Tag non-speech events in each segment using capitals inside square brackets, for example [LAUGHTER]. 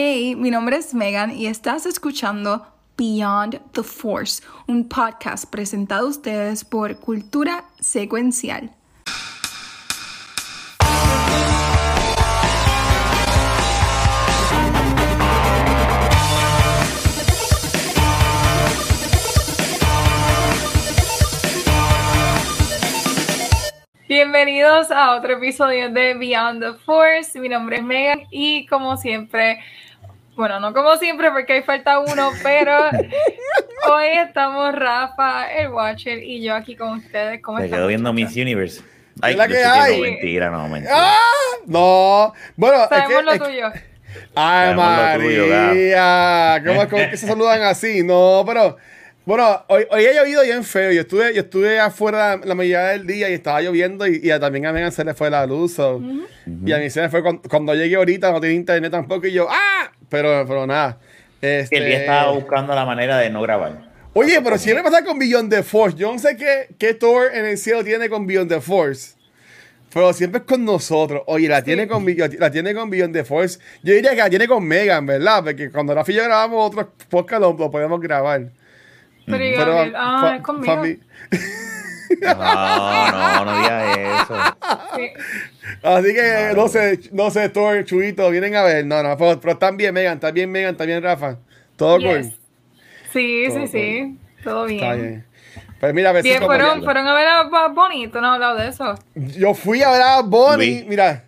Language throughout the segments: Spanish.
Hey, mi nombre es Megan y estás escuchando Beyond the Force, un podcast presentado a ustedes por Cultura Secuencial. Bienvenidos a otro episodio de Beyond the Force. Mi nombre es Megan y como siempre, bueno, no como siempre porque hay falta uno, pero [LAUGHS] hoy estamos Rafa, el Watcher y yo aquí con ustedes. ¿Cómo Me quedo viendo Miss Universe. Ay, la yo que hay? no, mentira, no, mentira. ¡Ah! No. Bueno, es Sabemos que, lo es que- tuyo. Ay, Sabemos lo tuyo, María. ¿Cómo, es- cómo es que se saludan así? No, pero. Bueno, hoy, hoy ha llovido bien feo. Yo estuve, yo estuve afuera la, mayoría del día y estaba lloviendo y, y también a Megan se le fue la luz. so. Y a mí se le fue cuando, cuando llegué ahorita, no tenía internet tampoco y yo, ¡ah! Pero, pero nada. Este, El día estaba buscando la manera de no grabar. Oye, pero siempre pasa con Beyond the Force. Yo no sé qué, qué Thor en el cielo tiene con Beyond the Force. Pero siempre es con nosotros. Oye, la tiene con, la tiene con Beyond the Force. Yo diría que la tiene con Megan, ¿verdad? Porque cuando Rafa y yo grabamos otros podcasts lo, lo podemos grabar. Pero, yo, Pero, ah, es conmigo. No, no, no digas eso. Sí. Así que no sé, no sé, Thor, Chuito, vienen a ver. No, no, pero, pero están bien, Megan, están bien, Megan, están bien, Rafa. Todo Yes. cool. Sí, Todo sí, sí. Todo bien. Está bien. Pues mira, a ver si Bien, fueron, fueron a ver a Bunny, tú no has hablado de eso. Yo fui a ver a. Luis. Mira,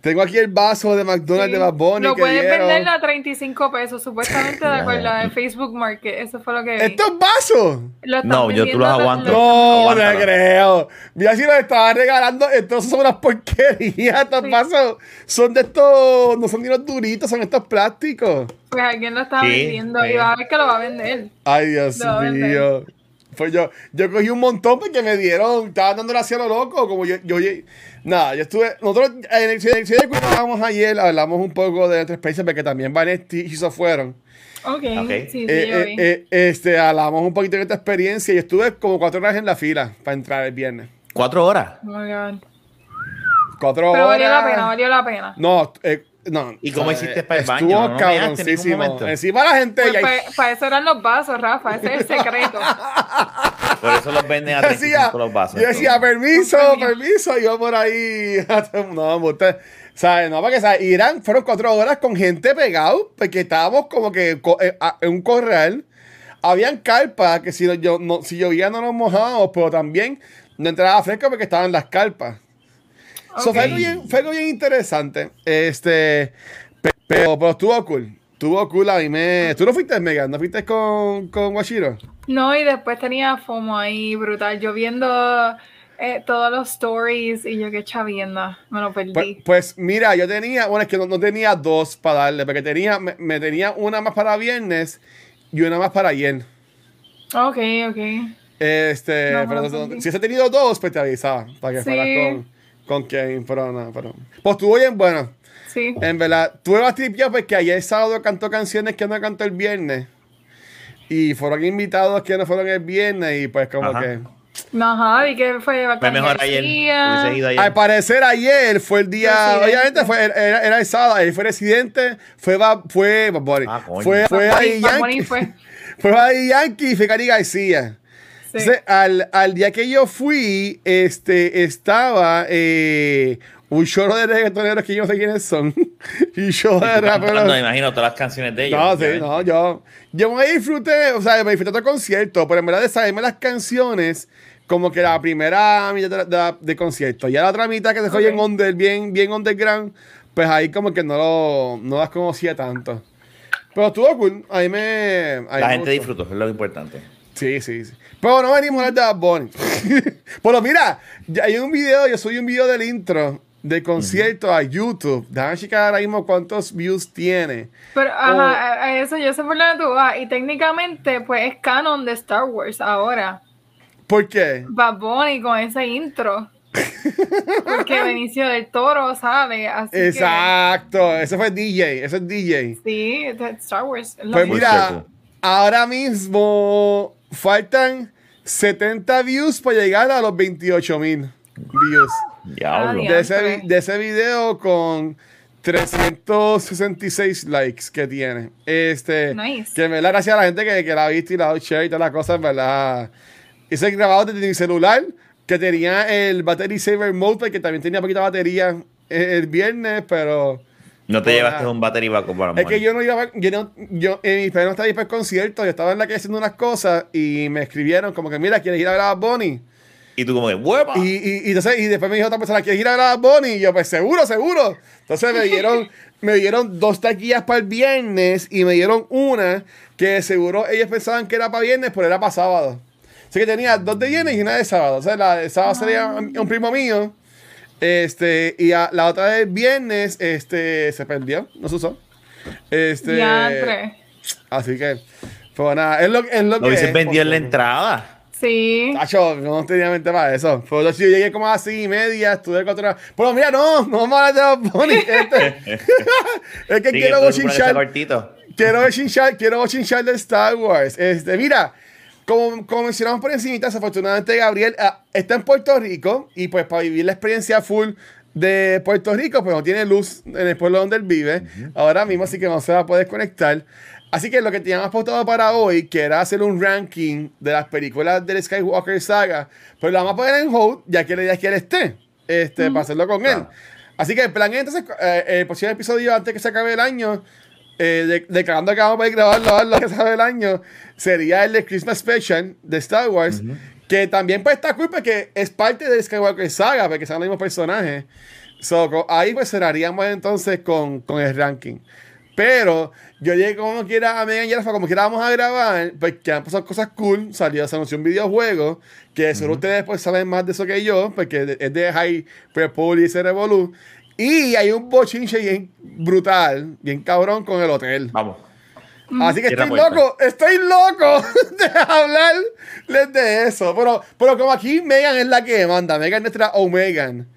tengo aquí el vaso de McDonald's de Bad Bunny. Lo que puedes dieron. vender a 35 pesos, supuestamente de acuerdo al Facebook Market. Eso fue lo que vi. ¿Estos vasos? Lo No, yo tú los aguanto. No, no creo. Mira si los estaba regalando. Entonces son unas porquerías. Estos Sí. vasos son de estos. No son ni los duritos, son estos plásticos. Pues alguien lo estaba Sí, vendiendo sí. y va a ver que lo va a vender. Ay, Dios mío. Pues yo, yo cogí un montón porque me dieron, estaba dándole hacia lo loco, como yo, yo, yo- nada, yo estuve, nosotros en el de Cuba hablamos ayer, hablamos un poco de nuestra experiencia porque también Vanetti y Chizo fueron. Ok, Ok. sí, sí, Eh, yo eh, eh, este, hablamos un poquito de esta experiencia y estuve como cuatro horas en la fila para entrar el viernes. ¿Cuatro horas? Oh my God. Cuatro Pero horas. valió la pena, valió la pena. No, eh, no. ¿Y cómo hiciste para el baño? Estuvo ¿No en? Encima la gente. Pues, pa- para eso eran los vasos, Rafa, ese es el [LAUGHS] secreto. Por eso los venden a Yo decía, 35 los vasos. yo decía, permiso, permiso, y yo por ahí, [LAUGHS] no, usted, ¿sabes? No, porque, ¿sabes? Irán, fueron cuatro horas con gente pegado, porque estábamos como que eh, en un corral, habían carpas, que si, no- yo, no, si llovía no nos mojábamos, pero también no entraba fresco porque estaban las carpas. So, fue, algo bien, fue algo bien interesante, este, pe- pero, pero estuvo cool, estuvo cool, a mí me, ¿tú no fuiste, Megan? ¿No fuiste con, con Washiro? No, y después tenía FOMO ahí brutal. Yo viendo eh, todos los stories y yo qué chavienda, me lo perdí. Pues, pues mira, yo tenía, bueno, es que no, no tenía dos para darle, porque tenía, me, me tenía una más para viernes y una más para ayer. ok, ok. Este, No, pero no, si hubiese tenido dos, pues te avisaba, para que Sí. fueras con, con Kevin, pero no, pero. Pues estuvo bien bueno. Sí. En verdad, tuve más tripias porque ayer sábado cantó canciones que no cantó el viernes. Y fueron invitados que no fueron el viernes y pues como Ajá. que... Ajá, vi que fue Fue Bacán mejor ayer. Ido Al ayer. parecer ayer fue el día, Residente. obviamente fue, era, era el sábado, ayer fue residente, fue Bad- fue Ah, fue, fue Bunny Yankee, fue. [LAUGHS] fue Yankee y fue Cari García. Sí. Entonces, al, al día que yo fui, este, estaba eh, un chorro de reggaetoneros que yo no sé quiénes son, y [LAUGHS] un chorro de me raperos. imagino todas las canciones de ellos. No, sí, no, yo, yo me disfruté, o sea, me disfruté el concierto, pero en verdad de saberme las canciones, como que la primera mitad de, de- de concierto, ya la otra mitad que se fue Ok. bien, under, bien, bien underground, pues ahí como que no, lo, no las conocía tanto. Pero estuvo cool, ahí me... ahí La me gente gustó. disfrutó, es lo importante. Sí, sí, sí. Pero no venimos a hablar de Bad Bunny. [LAUGHS] Pero mira, hay un video, yo subí un video del intro del concierto a YouTube. Déjame checar ahora mismo cuántos views tiene. Pero, ajá, a- a eso yo sé por tú vas. Y técnicamente, pues es canon de Star Wars ahora. ¿Por qué? Bad Bunny con ese intro. [LAUGHS] Porque Benicio del Toro así Exacto, ese fue DJ, ese es DJ. que sí, Star Wars. Pues mismo. mira, circle. ahora mismo faltan 70 views para llegar a los 28 mil views. Diablo. Ah, De ese, de ese video con 366 likes que tiene. Este, Nice. Que me la gracias a la gente que, que la ha visto y la ha dado share y todas las cosas, en verdad. Hice grabado desde mi celular, que tenía el Battery Saver Mode, que también tenía poquita batería el, el viernes, pero. No te Hola. llevaste un battery backup para Es que yo no iba, yo no, yo, eh, mi no estaba ahí para el concierto, yo estaba en la calle haciendo unas cosas y me escribieron como que, mira, ¿quieres ir a ver a Bunny? Y tú como que, ¡hueva! Y, y, y entonces, y después me dijo otra persona, ¿quieres ir a ver a Bunny? Y yo, pues seguro, seguro. Entonces me dieron, [LAUGHS] me dieron dos taquillas para el viernes y me dieron una que seguro ellos pensaban que era para viernes, pero era para sábado. Así que tenía dos de viernes y una de sábado. O sea, la de sábado sería un primo mío. Este, y a- la otra del viernes, este, se perdió, no se usó. Este, así que, pues nada, es lo, es lo Lo que es, vendido en la entrada. Sí. Tacho, no tenía mente para eso. Pero yo, llegué como a las y media, estuve cuatro horas. Pero mira, no, no vamos a hablar de Bunny. [LAUGHS] Este, [LAUGHS] es que Sí, quiero bochinchar. Quiero bochinchar, quiero bochinchar de Star Wars. Este, mira, como, como mencionamos por encima, desafortunadamente Gabriel ah, está en Puerto Rico y pues para vivir la experiencia full de Puerto Rico, pues no tiene luz en el pueblo donde él vive. Ahora mismo, así que no se va a poder conectar. Así que lo que teníamos pautado para hoy, que era hacer un ranking de las películas del Skywalker Saga, pues lo vamos a poner en hold, ya que la idea es que él esté, este, para hacerlo con él. Claro. Así que el plan es entonces, eh, el próximo episodio antes que se acabe el año, eh, de- declarando que vamos a poder grabarlo lo que se acabe el año, sería el de Christmas Special de Star Wars, que también pues está cool porque es parte del Skywalker Saga, porque son los mismos personajes. So, ahí pues cerraríamos entonces con, con el ranking. Pero yo llegué como quiera a Megan y Alpha, como quiera vamos a grabar, porque han pasado cosas cool. Salió, se anunció un videojuego, que seguro ustedes pues saben más de eso que yo, porque es de High Prepol y ese Revolu. Y hay un bochinche bien brutal, bien cabrón con el hotel. Vamos. Así que estoy puerta. loco, estoy loco [LAUGHS] de hablarles de eso. Pero, pero como aquí Megan es la que manda, Megan es nuestra Omegan.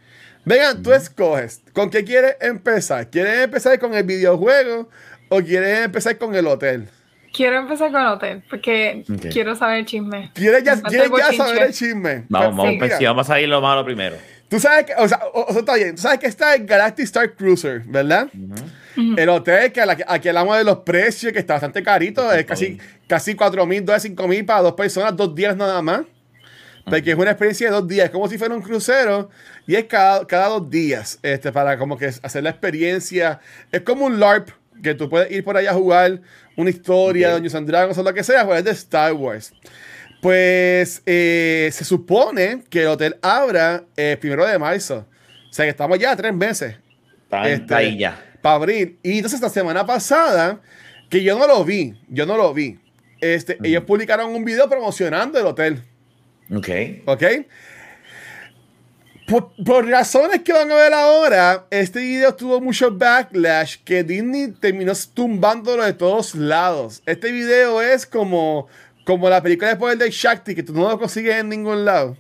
Megan, tú escoges. ¿Con qué quieres empezar? ¿Quieres empezar con el videojuego o quieres empezar con el hotel? Quiero empezar con hotel porque quiero saber el chisme. ¿Quieres ya, quieres el saber el chisme? Vamos, Pues, vamos, sí, vamos a ir lo malo primero. Tú sabes que, o sea, o- o sea, está bien. Tú sabes que está el Galactic Star Cruiser, ¿verdad? El hotel que a la- aquí hablamos de los precios, que está bastante carito, es casi, casi 4 mil dólares, 5 mil para dos personas, dos días nada más. Porque es una experiencia de dos días, es como si fuera un crucero y es cada, cada dos días, este, para como que hacer la experiencia. Es como un LARP, que tú puedes ir por allá a jugar una historia, Ok. Dungeons and Dragons o lo que sea, pues es de Star Wars. Pues eh, se supone que el hotel abra el primero de marzo. O sea que estamos ya tres meses Está, Este, ahí ya. para abrir. Y entonces esta semana pasada, que yo no lo vi, yo no lo vi. Este, Ellos publicaron un video promocionando el hotel. Ok. ¿Ok? Por, por razones que van a ver ahora, este video tuvo mucho backlash que Disney terminó tumbándolo de todos lados. Este video es como, como la película de poder de Shakti, que tú no lo consigues en ningún lado.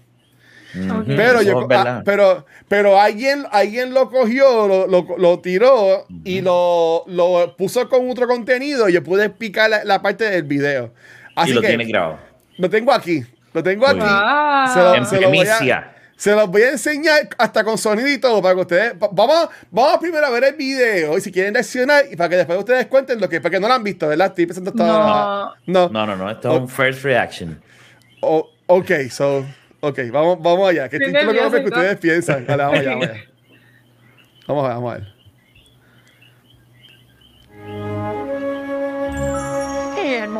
Pero, yo, ah, pero, pero alguien, alguien lo cogió, lo, lo- lo tiró y lo, lo puso con otro contenido y yo pude picar la, la parte del video. Así y lo que tienes grabado. lo tengo aquí. Lo tengo aquí. Wow. Se lo- En se lo voy a- primicia. Se los voy a enseñar hasta con sonido y todo para que ustedes. va- Vamos, vamos primero a ver el video y si quieren reaccionar y para que después ustedes cuenten lo que. Porque no lo han visto, ¿verdad? Estoy pensando hasta No. No. No, no, no. Esto es Oh. un first reaction. Oh, ok, so. Ok, vamos, vamos allá. Que Estoy nerviosa que ustedes piensan. Dale, vamos allá, vamos allá. [LAUGHS] Vamos a ver, vamos a ver.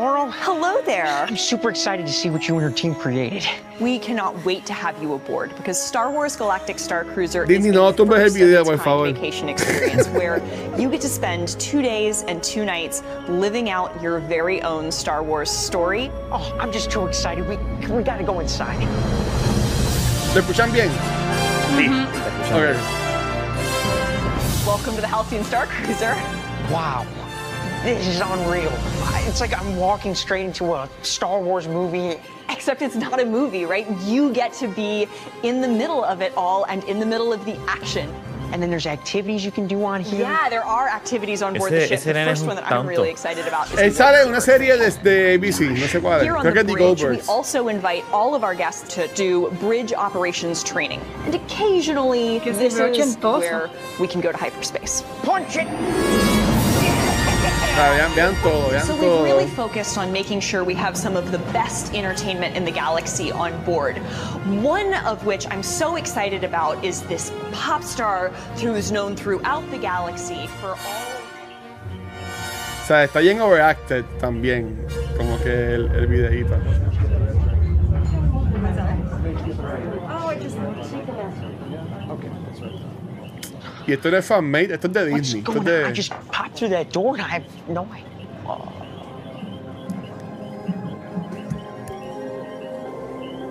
Hey, Admiral. Hello there. I'm super excited to see what you and your team created. We cannot wait to have you aboard because Star Wars Galactic Star Cruiser Disney, is no a tumbes first of its por kind favor. vacation experience [LAUGHS] where you get to spend two days and two nights living out your very own Star Wars story. Oh, I'm just too excited. We we gotta go inside. ¿Lo escuchan bien? Sí. te escuchamos. Ok. Welcome to the Halcyon Star Cruiser. Wow. This is unreal. It's like I'm walking straight into a Star Wars movie. Except it's not a movie, right? You get to be in the middle of it all and in the middle of the action. and then there's activities you can do on here. Yeah, there are activities on board Ese- the ship. The first one that I'm really excited about is eh, Él the sale en una Birds. serie de, de ABC, no sé cuál. Here on Creo the bridge, we also invite all of our guests to do bridge operations training. And occasionally, this is where we can go to hyperspace. Punch it! Vean, vean todo, vean So todo. we've really focused on making sure we have some of the best entertainment in the galaxy on board. One of which I'm so excited about is this pop star who's known throughout the galaxy for all O sea, está bien overacted también, como que el, el videíto. Y esto no es fanmade, esto es de What's Disney. Esto es going on? I just popped through that door and I have no idea.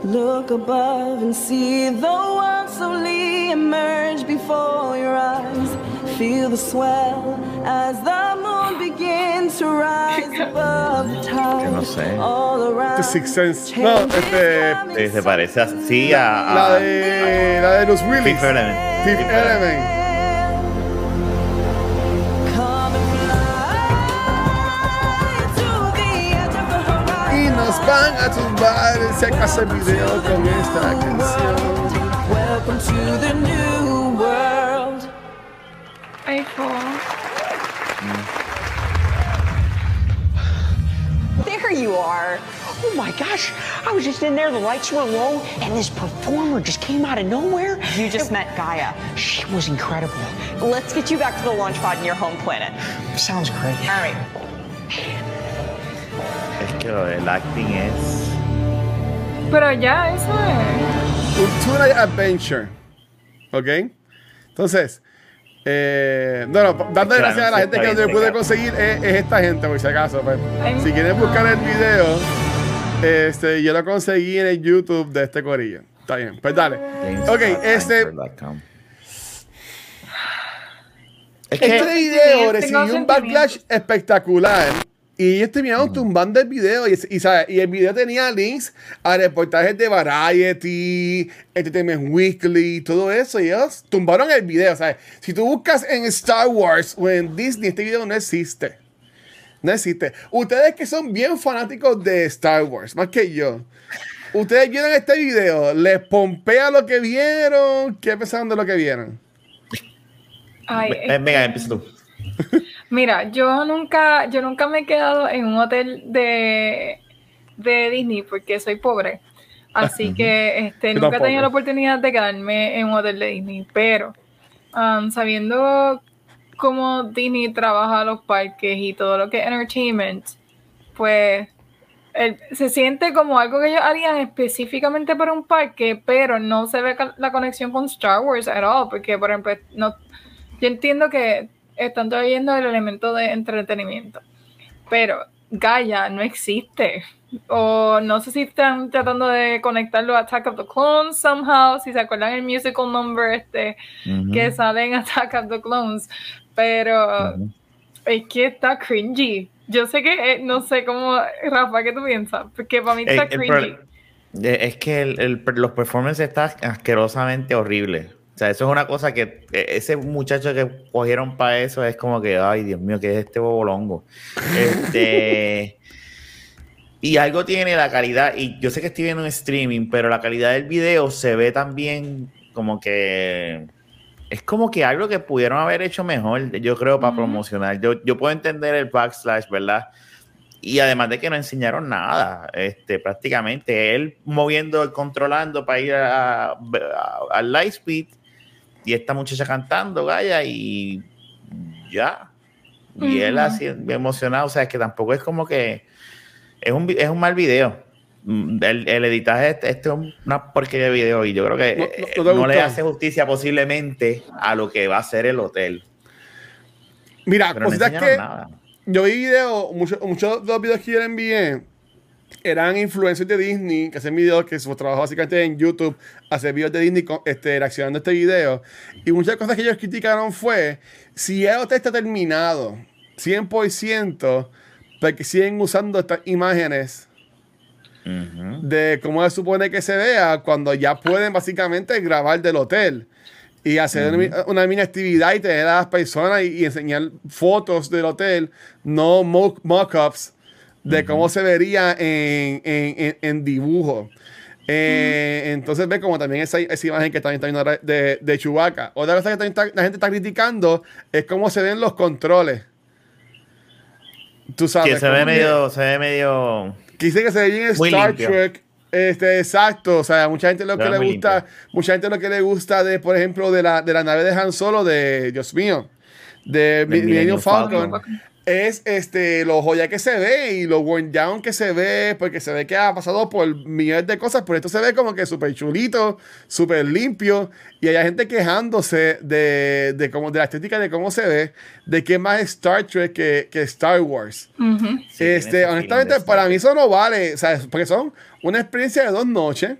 Look above and see the world slowly emerge before your eyes. Feel the swell as the moon begins to rise above the Que no tide. sé. All around. Este Sixth Sense. No, este... Eh, se parece así a, a La de... La de los Willis. Fifth Element. Fifth Fifth Element. Van a tumbar si acaso el video con esta canción. Welcome to the new world. Ay. There you are. Oh my gosh. I was just in there, the lights were low, and this performer just came out of nowhere. You just met Gaia. She was incredible. Let's get you back to the launch pod in your home planet. Sounds great. All right. Que el acting es. Pero ya, eso es. Night Adventure. ¿Ok? Entonces, eh, no, no, dándole Claro, gracias a la gente que lo pude conseguir es, es esta gente, por si acaso. pues. Si quieren buscar el video, este, yo lo conseguí en el YouTube de este corillo. Está bien, pues dale. Ok, este, este video recibió un backlash espectacular. Y ellos terminaron tumbando el video. Y, y, ¿sabes? y el video tenía links a reportajes de Variety, Entertainment Weekly, todo eso. Y ellos tumbaron el video. ¿sabes? Si tú buscas en Star Wars o en Disney, este video no existe. No existe. Ustedes que son bien fanáticos de Star Wars, más que yo. Ustedes vieron este video, les pompea lo que vieron. ¿Qué pensaron de lo que vieron? Ay, Eh, Venga, empieza tú. Mira, yo nunca, yo nunca me he quedado en un hotel de, de Disney porque soy pobre. Así que este, nunca he tenido la oportunidad de quedarme en un hotel de Disney. Pero um, sabiendo cómo Disney trabaja los parques y todo lo que es entertainment, pues el- se siente como algo que ellos harían específicamente para un parque, pero no se ve la conexión con Star Wars at all, porque por ejemplo, no, yo entiendo que están trayendo el elemento de entretenimiento, pero Gaia no existe. O no sé si están tratando de conectarlo a Attack of the Clones somehow, si se acuerdan el musical number este que sale en [LAUGHS] Attack of the Clones, pero es que está cringy. Yo sé que, eh, no sé cómo, Rafa, ¿qué tú piensas? Porque para mí está El- el cringy. eh, es que el- el- los performances están asquerosamente horribles. O sea, eso es una cosa que eh, ese muchacho que cogieron para eso es como que, ay, Dios mío, ¿qué es este bobolongo? [LAUGHS] Este. y algo tiene la calidad, y yo sé que estoy viendo un streaming, pero la calidad del video se ve también como que. Es como que algo que pudieron haber hecho mejor, yo creo, para Ujú. promocionar. Yo, yo puedo entender el backslash, ¿verdad? Y además de que no enseñaron nada, este, prácticamente él moviendo, controlando para ir al Lightspeed y esta muchacha cantando, Gaya, y ya. Y él Ujú. así emocionado, o sea, es que tampoco es como que es un, es un mal video. Mm, El, el editaje, este, este es una porquería de video y yo creo que No- no- no te no le hace justicia posiblemente a lo que va a ser el hotel. Mira, no cositas que nada. yo vi videos, muchos muchos de los videos que yo le envié eran influencers de Disney que hacen videos que su trabajo básicamente en YouTube, hacer videos de Disney con, este, reaccionando a este video. Y muchas cosas que ellos criticaron fue si el hotel está terminado 100%, porque siguen usando estas imágenes Ujú. de cómo se supone que se vea cuando ya pueden básicamente grabar del hotel. y hacer una, una mini actividad y tener a las personas y, y enseñar fotos del hotel, no mo- mock-ups de cómo se vería en, en- en- en dibujo. Eh, Entonces ve como también esa, esa imagen que también está viendo ahora de, de Chewbacca. Otra cosa que también está- la gente está criticando es cómo se ven los controles. Tú sabes. Que se ve medio, se ve medio. que dice que se ve bien Star limpio. Trek. Este, exacto. O sea, mucha gente lo que le gusta, limpio. mucha gente lo que le gusta de, por ejemplo, de la, de la nave de Han Solo, de Dios mío, de Mi- Millennium Millennium Falcon, Falcon. Es este lo joya que se ve y lo worn down que se ve, porque se ve que ha pasado por millones de cosas, pero esto se ve como que súper chulito, súper limpio, y hay gente quejándose de, de, cómo, de la estética de cómo se ve, de que es más Star Trek que, que Star Wars. Sí, tiene este, honestamente, para mí eso no vale, ¿sabes? Porque son una experiencia de dos noches,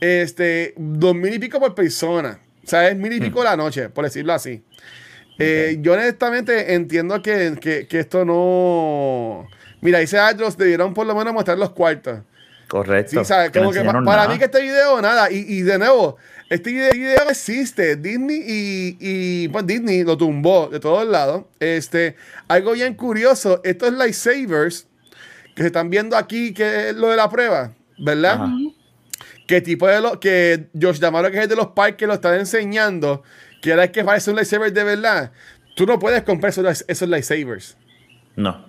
este, dos mil y pico por persona, o sea, es mil y Mm. pico la noche, por decirlo así. Eh, yo honestamente entiendo que, que- que esto no... Mira, dice Andros, debieron por lo menos mostrar los cuartos. Correcto. Sí, ¿sabes? Que Como para nada. mí que este video, nada. Y, y de nuevo, este video, existe. Disney y, y, pues Disney lo tumbó de todos lados. Este, algo bien curioso, estos lightsabers que se están viendo aquí, que es lo de la prueba, ¿verdad? Ajá. Que tipo de lo que Josh Damaro, que es de los parques, lo está enseñando, el que parece un lightsaber de verdad. Tú no puedes comprar esos, esos lightsabers. No.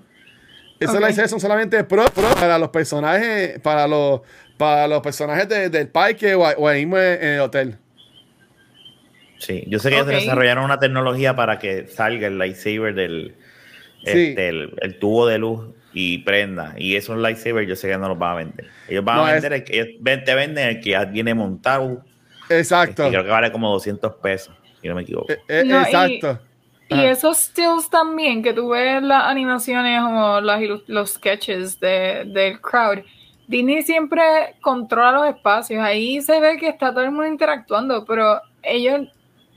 Esos lightsabers son solamente pro, pro para los personajes, para los, para los personajes de- del parque o, o ahí mismo en, el hotel. Sí, yo sé que ellos Ok. desarrollaron una tecnología para que salga el lightsaber del Sí. este, el, el tubo de luz y prenda. Y esos lightsabers yo sé que no los van a vender. Ellos van No, a es- vender el que ellos te venden el que ya viene montado. Exacto. este, creo que vale como 200 pesos, si no me equivoco. Eh, eh, No, exacto. Y Ajá. esos stills también, que tú ves las animaciones o las los sketches de, del crowd, Disney siempre controla los espacios. Ahí se ve que está todo el mundo interactuando, pero ellos,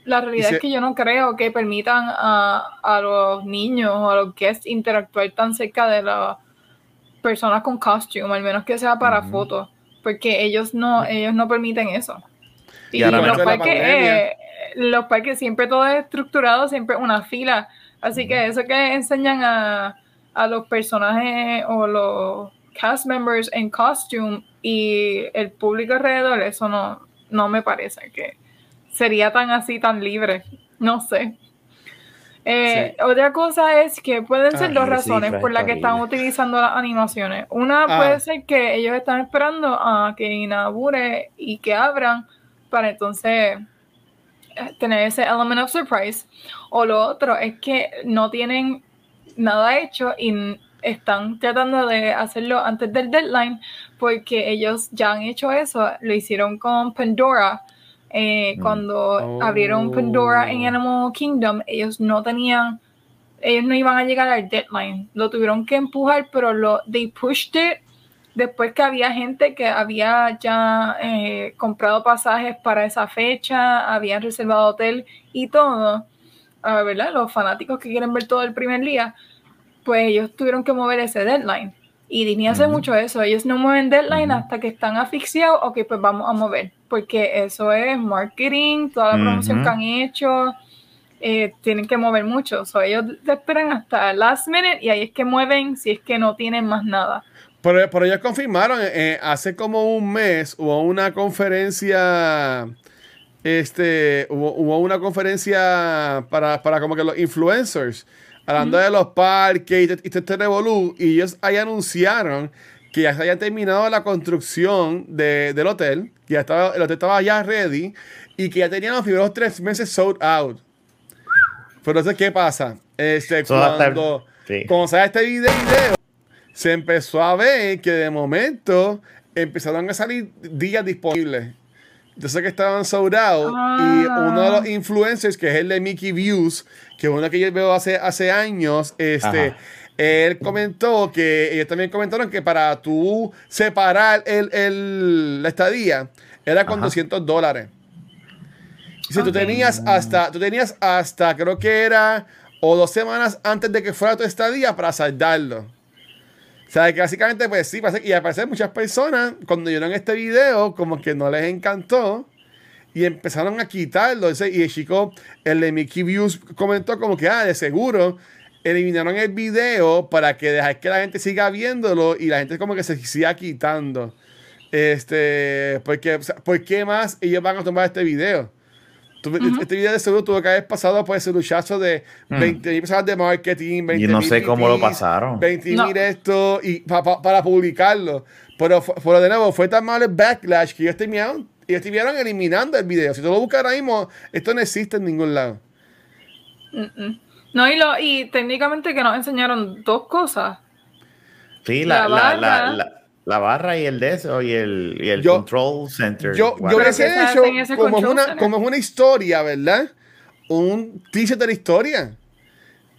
la realidad se- es que yo no creo que permitan a, a los niños o a los guests interactuar tan cerca de las personas con costume, al menos que sea para fotos, porque ellos no, ellos no permiten eso. Y Y, ahora los parques, pandemia. eh, los parques siempre todo es estructurado, siempre una fila. Así que eso que enseñan a, a los personajes o los cast members en costume y el público alrededor, eso no, no me parece que sería tan así, tan libre. No sé. Eh, Otra cosa es que pueden ser Ah, dos razones por las que están utilizando las animaciones. Una Ah. puede ser que ellos están esperando a que inaugure y que abran para entonces tener ese element of surprise. O lo otro es que no tienen nada hecho y están tratando de hacerlo antes del deadline porque ellos ya han hecho eso. Lo hicieron con Pandora. eh, Mm. Cuando Oh. abrieron Pandora en Animal Kingdom, ellos no tenían, ellos no iban a llegar al deadline. Lo tuvieron que empujar, pero lo, they pushed it después que había gente que había ya eh, comprado pasajes para esa fecha, habían reservado hotel y todo, ah, ¿verdad? Los fanáticos que quieren ver todo el primer día, pues ellos tuvieron que mover ese deadline. Y Disney hace mucho eso, ellos no mueven deadline hasta que están asfixiados, ok, pues vamos a mover, porque eso es marketing, toda la promoción que han hecho, eh, tienen que mover mucho, so, ellos te esperan hasta last minute y ahí es que mueven si es que no tienen más nada. Pero, pero ellos confirmaron, eh, hace como un mes hubo una conferencia, este, hubo, hubo una conferencia para, para como que los influencers, hablando de los parques y de este revolú, y ellos ahí anunciaron que ya se había terminado la construcción de- del hotel, que ya estaba, el hotel estaba ya ready, y que ya tenían los primeros tres meses sold out. Pero entonces, ¿qué pasa? Este, cuando, sí. cuando sale este video, se empezó a ver que de momento empezaron a salir días disponibles. Yo sé que estaban out y Ah. uno de los influencers, que es el de Mickey Views, que es uno que yo veo hace, hace años, este, Ajá. él comentó que ellos también comentaron que para tú separar el, el- la estadía era con Ajá. 200 dólares. Y si tú tenías hasta, tú tenías hasta, creo que era, o dos semanas antes de que fuera tu estadía para saldarlo. O sea, que básicamente, pues sí, y al parecer muchas personas, cuando vieron este video, como que no les encantó. y empezaron a quitarlo. Y el chico, el de Mickey Views, comentó como que, ah, de seguro eliminaron el video para que dejar que la gente siga viéndolo y la gente como que se siga quitando. Este, porque, o sea, ¿por qué más ellos van a tomar este video? Tú- Este video de seguro tuvo que haber pasado por ese luchazo de 20 mil personas de marketing, 20 no sé cómo lo pasaron. 20 mil No. esto y pa- pa- para publicarlo. Pero, pero de nuevo, fue tan mal el backlash que ellos terminaron, ellos terminaron eliminando el video. Si tú lo buscas ahora mismo, esto no existe en ningún lado. No, y, lo, y técnicamente que nos enseñaron dos cosas. Sí, la, La la. La- barra y el de eso y el, y el Yo- control center. Yo, yo que se hecho como es, una, center. como es una historia, ¿verdad? Un teaser de la historia.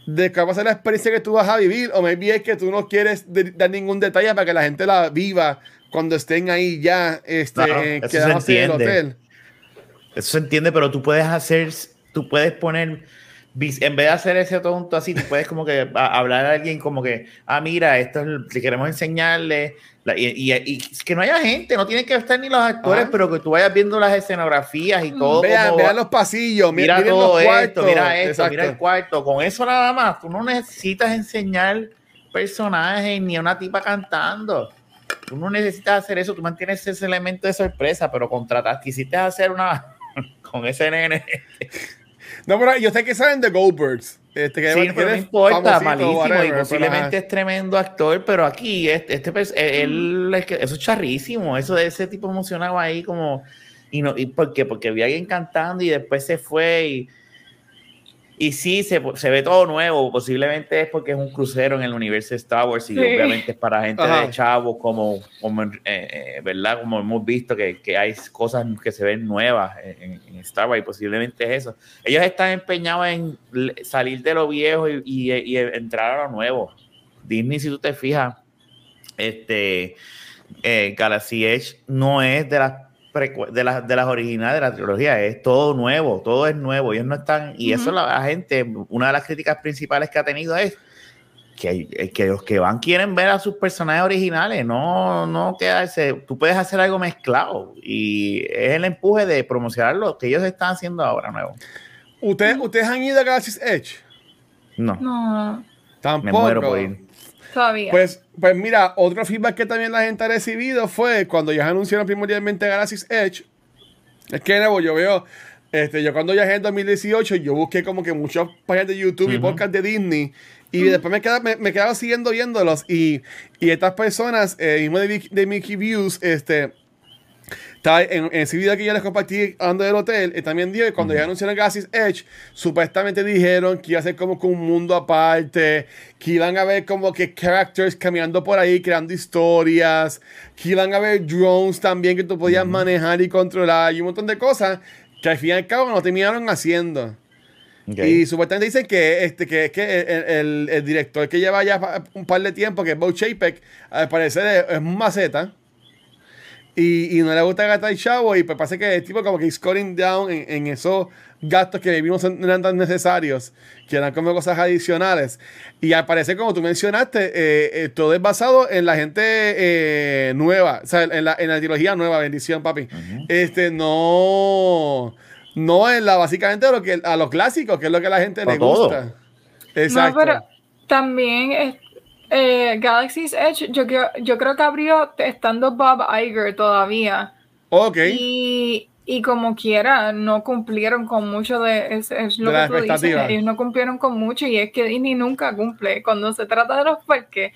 De qué va a ser la experiencia que tú vas a vivir. O maybe es que tú no quieres de- dar ningún detalle para que la gente la viva cuando estén ahí ya este, se quedándose en el entiende. hotel. Eso se entiende, pero tú puedes hacer, tú puedes poner, en vez de hacer ese tonto así, tú puedes como que a- hablar a alguien como que, ah, mira, esto es, lo que queremos enseñarle, la- y, y- y que no haya gente, no tienen que estar ni los actores, Ajá. pero que tú vayas viendo las escenografías y todo. Vean, vean los pasillos, mi- mira miren todo los esto, cuartos. mira esto, Exacto. mira el cuarto. Con eso nada más, tú no necesitas enseñar personajes ni a una tipa cantando. Tú no necesitas hacer eso, tú mantienes ese elemento de sorpresa, pero contrataste, quisiste hacer una [LAUGHS] con ese nene. No, pero yo sé que saben de Goldbergs. Este, que Sí, que pero no importa, malísimo whatever, y pero posiblemente ajá. es tremendo actor, pero aquí este, este pers- él, eso es charrísimo, eso de ese tipo emocionado ahí como y no y por qué? Porque vi a alguien cantando y después se fue y y sí, se, se ve todo nuevo. Posiblemente es porque es un crucero en el universo de Star Wars y Sí. obviamente es para gente Ajá. de chavos, como, como eh, eh, ¿verdad? Como hemos visto que, que hay cosas que se ven nuevas en, en Star Wars y posiblemente es eso. Ellos están empeñados en salir de lo viejo y, y- y entrar a lo nuevo. Disney, si tú te fijas, este eh, Galaxy Edge no es de las de las de las originales de la trilogía, es todo nuevo, todo es nuevo. Ellos no están, y eso la, la gente, una de las críticas principales que ha tenido es que, que los que van quieren ver a sus personajes originales, no, no quedarse, tú puedes hacer algo mezclado y es el empuje de promocionar lo que ellos están haciendo ahora nuevo. ¿Ustedes, ¿Ustedes han ido a Galaxy's Edge? No, No, Tampoco. me muero por ir. Todavía. Pues, pues mira, otro feedback que también la gente ha recibido fue cuando ellos anunciaron primordialmente Galaxy's Edge. Es que nuevo, yo veo, este, yo cuando viajé en 2018, yo busqué como que muchas páginas de YouTube y Ujú. podcasts de Disney. Y después me quedaba, me, me quedaba siguiendo viéndolos. Y, y estas personas, eh, mismo de, de Mickey Views, este, estaba en, en ese video que yo les compartí hablando del hotel, eh, también dijo que cuando ya anunciaron Galaxy's Edge, supuestamente dijeron que iba a ser como que un mundo aparte, que iban a ver como que characters caminando por ahí, creando historias, que iban a ver drones también que tú podías manejar y controlar y un montón de cosas que al fin y al cabo no terminaron haciendo. Y supuestamente dicen que este que, que el, el- el director que lleva ya un par de tiempo, que es Bo Chapek, al parecer es, es un maceta. Y, y no le gusta gastar el chavo. Y pues parece que el tipo como que is cutting down en, en esos gastos que vimos no eran tan necesarios, que eran como cosas adicionales. Y al parecer, como tú mencionaste, eh, eh, todo es basado en la gente eh, nueva, o sea, en la, en la trilogía nueva, bendición, papi. Este, no, no en la, básicamente lo que, a los clásicos, que es lo que a la gente le A todo. gusta. Exacto. No, pero también es- eh, Galaxy's Edge, yo creo, yo creo que abrió estando Bob Iger todavía. ok. Y, y como quiera, no cumplieron con mucho de es, es lo De que tú dices, ellos no cumplieron con mucho y es que Disney nunca cumple. Cuando se trata de los parques,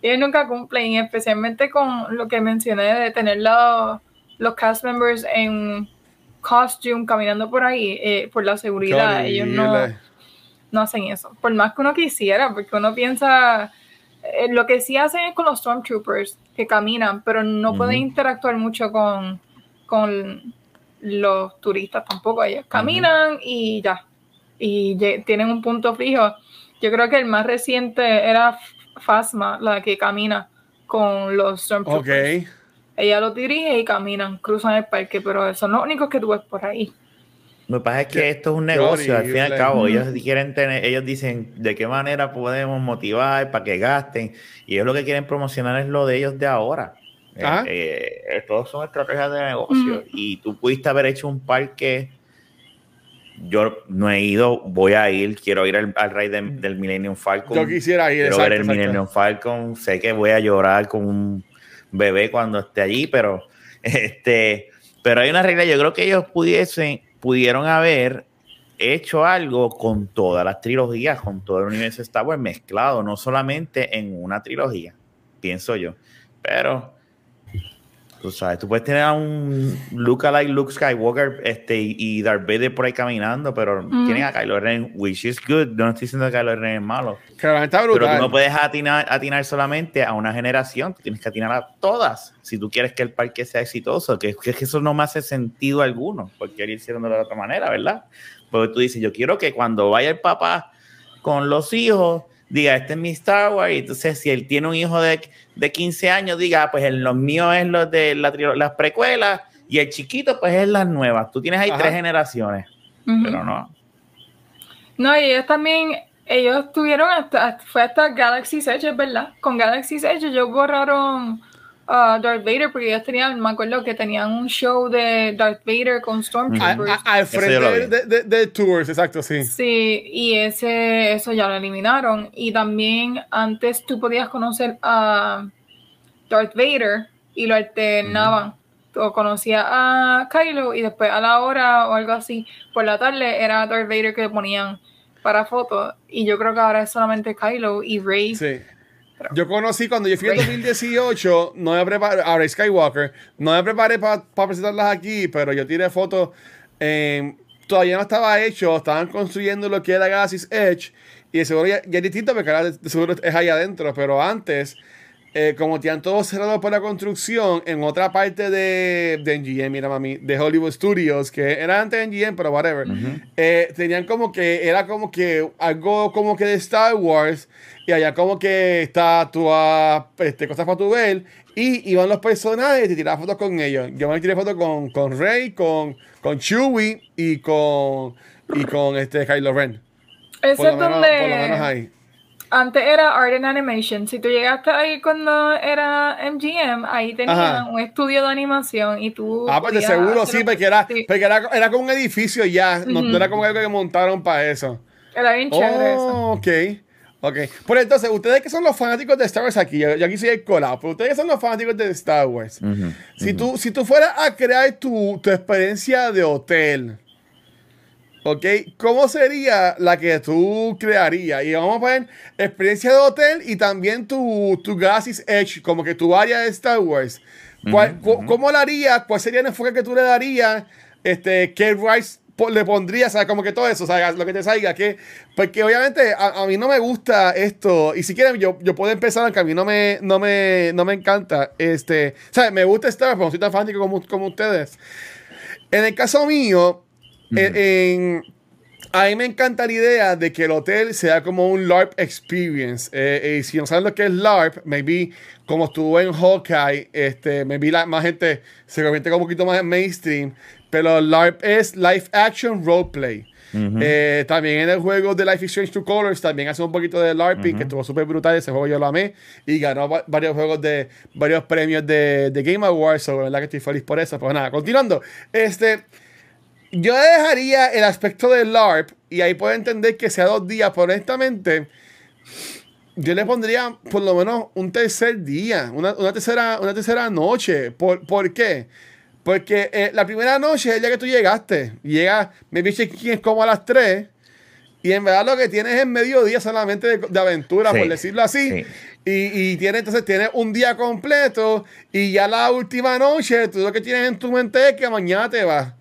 ellos nunca cumplen, y especialmente con lo que mencioné de tener los, los cast members en costume caminando por ahí, eh, por la seguridad. Ellos no hacen eso. Por más que uno quisiera, porque uno piensa, eh, lo que sí hacen es con los Stormtroopers, que caminan, pero no pueden interactuar mucho con, con los turistas tampoco. Ellos caminan y ya. Y tienen un punto fijo. Yo creo que el más reciente era Fasma, la que camina con los Stormtroopers. Ella los dirige y caminan, cruzan el parque, pero son los únicos que tú ves por ahí. Lo que pasa es que esto es un negocio, al fin y al cabo, ellos quieren tener, ellos dicen de qué manera podemos motivar para que gasten, y ellos lo que quieren promocionar es lo de ellos de ahora. Eh, eh, todos son estrategias de negocio. Y tú pudiste haber hecho un parque. Yo no he ido, voy a ir, quiero ir al, al ride de- del Millennium Falcon. Yo quisiera ir, Quiero exacto, ver el exacto. Millennium Falcon. Sé que voy a llorar con un bebé cuando esté allí, pero [LAUGHS] este, pero hay una regla. Yo creo que ellos pudiesen, pudieron haber hecho algo con todas las trilogías, con todo el universo Star Wars mezclado, no solamente en una trilogía, pienso yo. Pero tú sabes, tú puedes tener a un Luke like Luke Skywalker este, y, Darth Vader por ahí caminando, pero tienen a Kylo Ren, which is good. Yo no estoy diciendo que Kylo Ren es malo. Pero tú no puedes atinar, atinar solamente a una generación, tú tienes que atinar a todas si tú quieres que el parque sea exitoso, que, que eso no me hace sentido alguno, porque él hicieron de la otra manera, ¿verdad? Porque tú dices, yo quiero que cuando vaya el papá con los hijos, diga, este es mi Star Wars, y entonces si él tiene un hijo de, de 15 años, diga, "Ah, pues el, los míos es los de la, las precuelas, y el chiquito pues es las nuevas. Tú tienes ahí Ajá. tres generaciones, pero no. No, y ellos también, ellos tuvieron hasta, fue hasta Galaxy's Edge, es verdad. Con Galaxy's Edge ellos borraron a Darth Vader porque ellos tenían, me acuerdo que tenían un show de Darth Vader con Stormtroopers. a- al frente vi. de, de, de Tours, exacto, sí. Sí, y ese, eso ya lo eliminaron. Y también antes tú podías conocer a Darth Vader y lo alternaban. O conocía a Kylo y después a la hora o algo así, por la tarde era Darth Vader que ponían para fotos. Y yo creo que ahora es solamente Kylo y Rey. Sí. Yo conocí cuando yo fui en 2018, no me preparé, ahora Skywalker, no me preparé para presentarlas aquí, pero yo tiré fotos, eh, todavía no estaba hecho, estaban construyendo lo que era Galaxy's Edge, y de seguro ya, ya es distinto porque ahora de de seguro es ahí adentro, pero antes, eh, como tenían todo cerrado por la construcción, en otra parte de, de NGM, mira mami, de Hollywood Studios, que era antes de NGM, pero whatever, eh, tenían como que, era como que algo como que de Star Wars, y allá como que estatuas, este, cosas para tu ver, y iban los personajes y te tirabas fotos con ellos. Yo me tiré fotos con, con Rey, con, con Chewie y con, y con este Kylo Ren. Ese Por lo, es menos, donde por lo menos ahí. Antes era Art and Animation. Si tú llegaste ahí cuando era MGM, ahí tenían Ajá. un estudio de animación y tú. Ah, pues de seguro hacer- sí, porque era, Sí, porque era, era como un edificio ya, no, no era como algo que montaron para eso. era bien chévere eso. Oh, ok. Ok. Pero entonces, ustedes que son los fanáticos de Star Wars aquí, yo, yo aquí soy el colado, pero ustedes que son los fanáticos de Star Wars, si, tú, si tú fueras a crear tu, tu experiencia de hotel, ¿ok? ¿Cómo sería la que tú crearías? Y vamos a poner experiencia de hotel y también tu, tu Galaxy's Edge, como que tu área de Star Wars. ¿Cuál- cu- ¿Cómo la harías? ¿Cuál sería el enfoque que tú le darías? Este, ¿Qué rights le pondrías? ¿Sabes? Como que todo eso, ¿sabes? Lo que te salga. Que, porque obviamente a, a mí no me gusta esto. Y si quieren, yo, yo puedo empezar, aunque a mí no me, no me, no me encanta. Este, ¿sabes? Me gusta Star Wars, pero no soy tan fanático como, como ustedes. En el caso mío, en- en- a mí me encanta la idea de que el hotel sea como un LARP experience. Eh, y si no saben lo que es LARP, maybe como estuvo en Hawkeye, este, maybe la, más gente se convierte como un poquito más en mainstream. Pero LARP es Live Action Roleplay. Eh, también en el juego de Life is Strange Two Colors también hace un poquito de LARPing, que estuvo súper brutal. Ese juego yo lo amé y ganó va- varios juegos de varios premios de, de Game Awards. So, verdad que estoy feliz por eso. Pues nada, continuando. Este. Yo dejaría el aspecto del LARP y ahí puedo entender que sea dos días, pero honestamente, yo le pondría por lo menos un tercer día, una, una tercera, una tercera noche. ¿Por, ¿por qué? Porque eh, la primera noche es el día que tú llegaste. Llega, me dice quién es como a las 3. Y en verdad lo que tienes es mediodía solamente de, de aventura, Sí, por decirlo así. sí. Y, y tiene, entonces tienes un día completo. Y ya la última noche, tú lo que tienes en tu mente es que mañana te vas.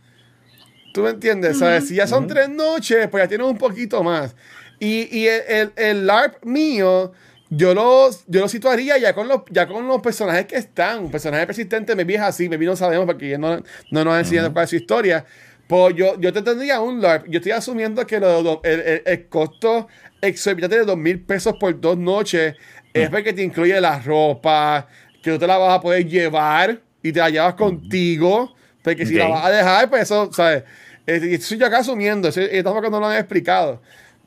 ¿Tú me entiendes? ¿Sabes? Si ya son tres noches, pues ya tienes un poquito más. Y, y el, el, el LARP mío, yo lo, yo lo situaría ya con, los, ya con los personajes que están. Un personaje persistente, me es así, me no sabemos porque ya no, no nos han enseñado cuál es su historia. Pues yo, yo te tendría un LARP. Yo estoy asumiendo que lo- el, costo exorbitante de dos mil pesos por dos noches es porque te incluye la ropa, que tú te la vas a poder llevar y te la llevas contigo. Porque si la vas a dejar, pues eso, ¿sabes? Y estoy yo acá asumiendo, estamos que no lo han explicado.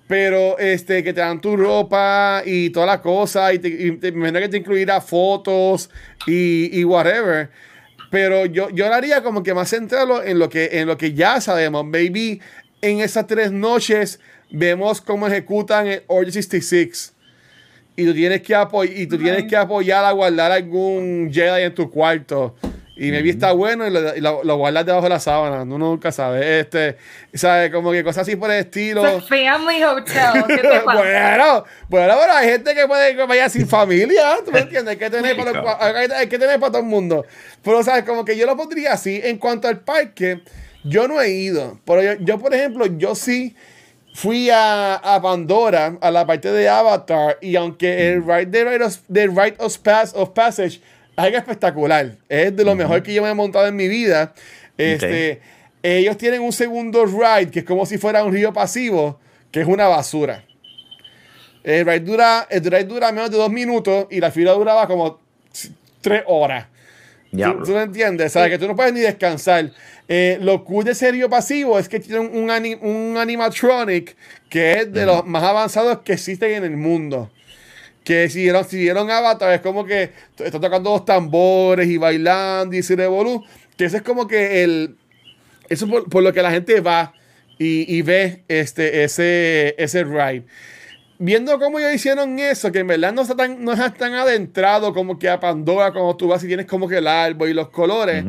pero este, que te dan tu ropa y toda la cosa, y, te, y te- me imagino que te incluirá fotos y, y whatever. Pero yo, yo lo haría como que más centrado en lo que, en lo que ya sabemos. Baby, en esas tres noches vemos cómo ejecutan el Order 66. Y tú tienes que, apoy y tú tienes que apoyar a guardar algún Jedi en tu cuarto. Y maybe está bueno y lo, y lo- lo guardas debajo de la sábana. Uno nunca sabe. Este, ¿sabes? Como que cosas así por el estilo. Family hotel. ¿Qué te [LAUGHS] pasa? bueno, bueno, pero hay gente que puede que vaya sin familia, ¿tú me entiendes? Hay que tener para, los- hay, hay que tener para todo el mundo. Pero, ¿sabes? Como que yo lo pondría así. En cuanto al parque, yo no he ido. Pero yo, yo, por ejemplo, yo sí fui a, a Pandora, a la parte de Avatar, y aunque el ride de Rite of, de Rite of, Pass, of Passage algo espectacular, es de lo mejor que yo me he montado en mi vida. Este, Ellos tienen un segundo ride que es como si fuera un río pasivo, que es una basura. El ride dura, el ride dura menos de dos minutos y la fila duraba como tres horas. ¿Tú, tú me entiendes? ¿Sabes? Que tú no puedes ni descansar. Eh, lo cool de ese río pasivo es que tiene un, un ani- un animatronic que es de los más avanzados que existen en el mundo. Que si vieron, si vieron Avatar, es como que está tocando los tambores y bailando y se revolú. Que eso es como que el. Eso por, por lo que la gente va y, y ve este, ese, ese ride. Viendo cómo ellos hicieron eso, que en verdad no está tan, no es tan adentrado como que a Pandora, como tú vas y tienes como que el árbol y los colores.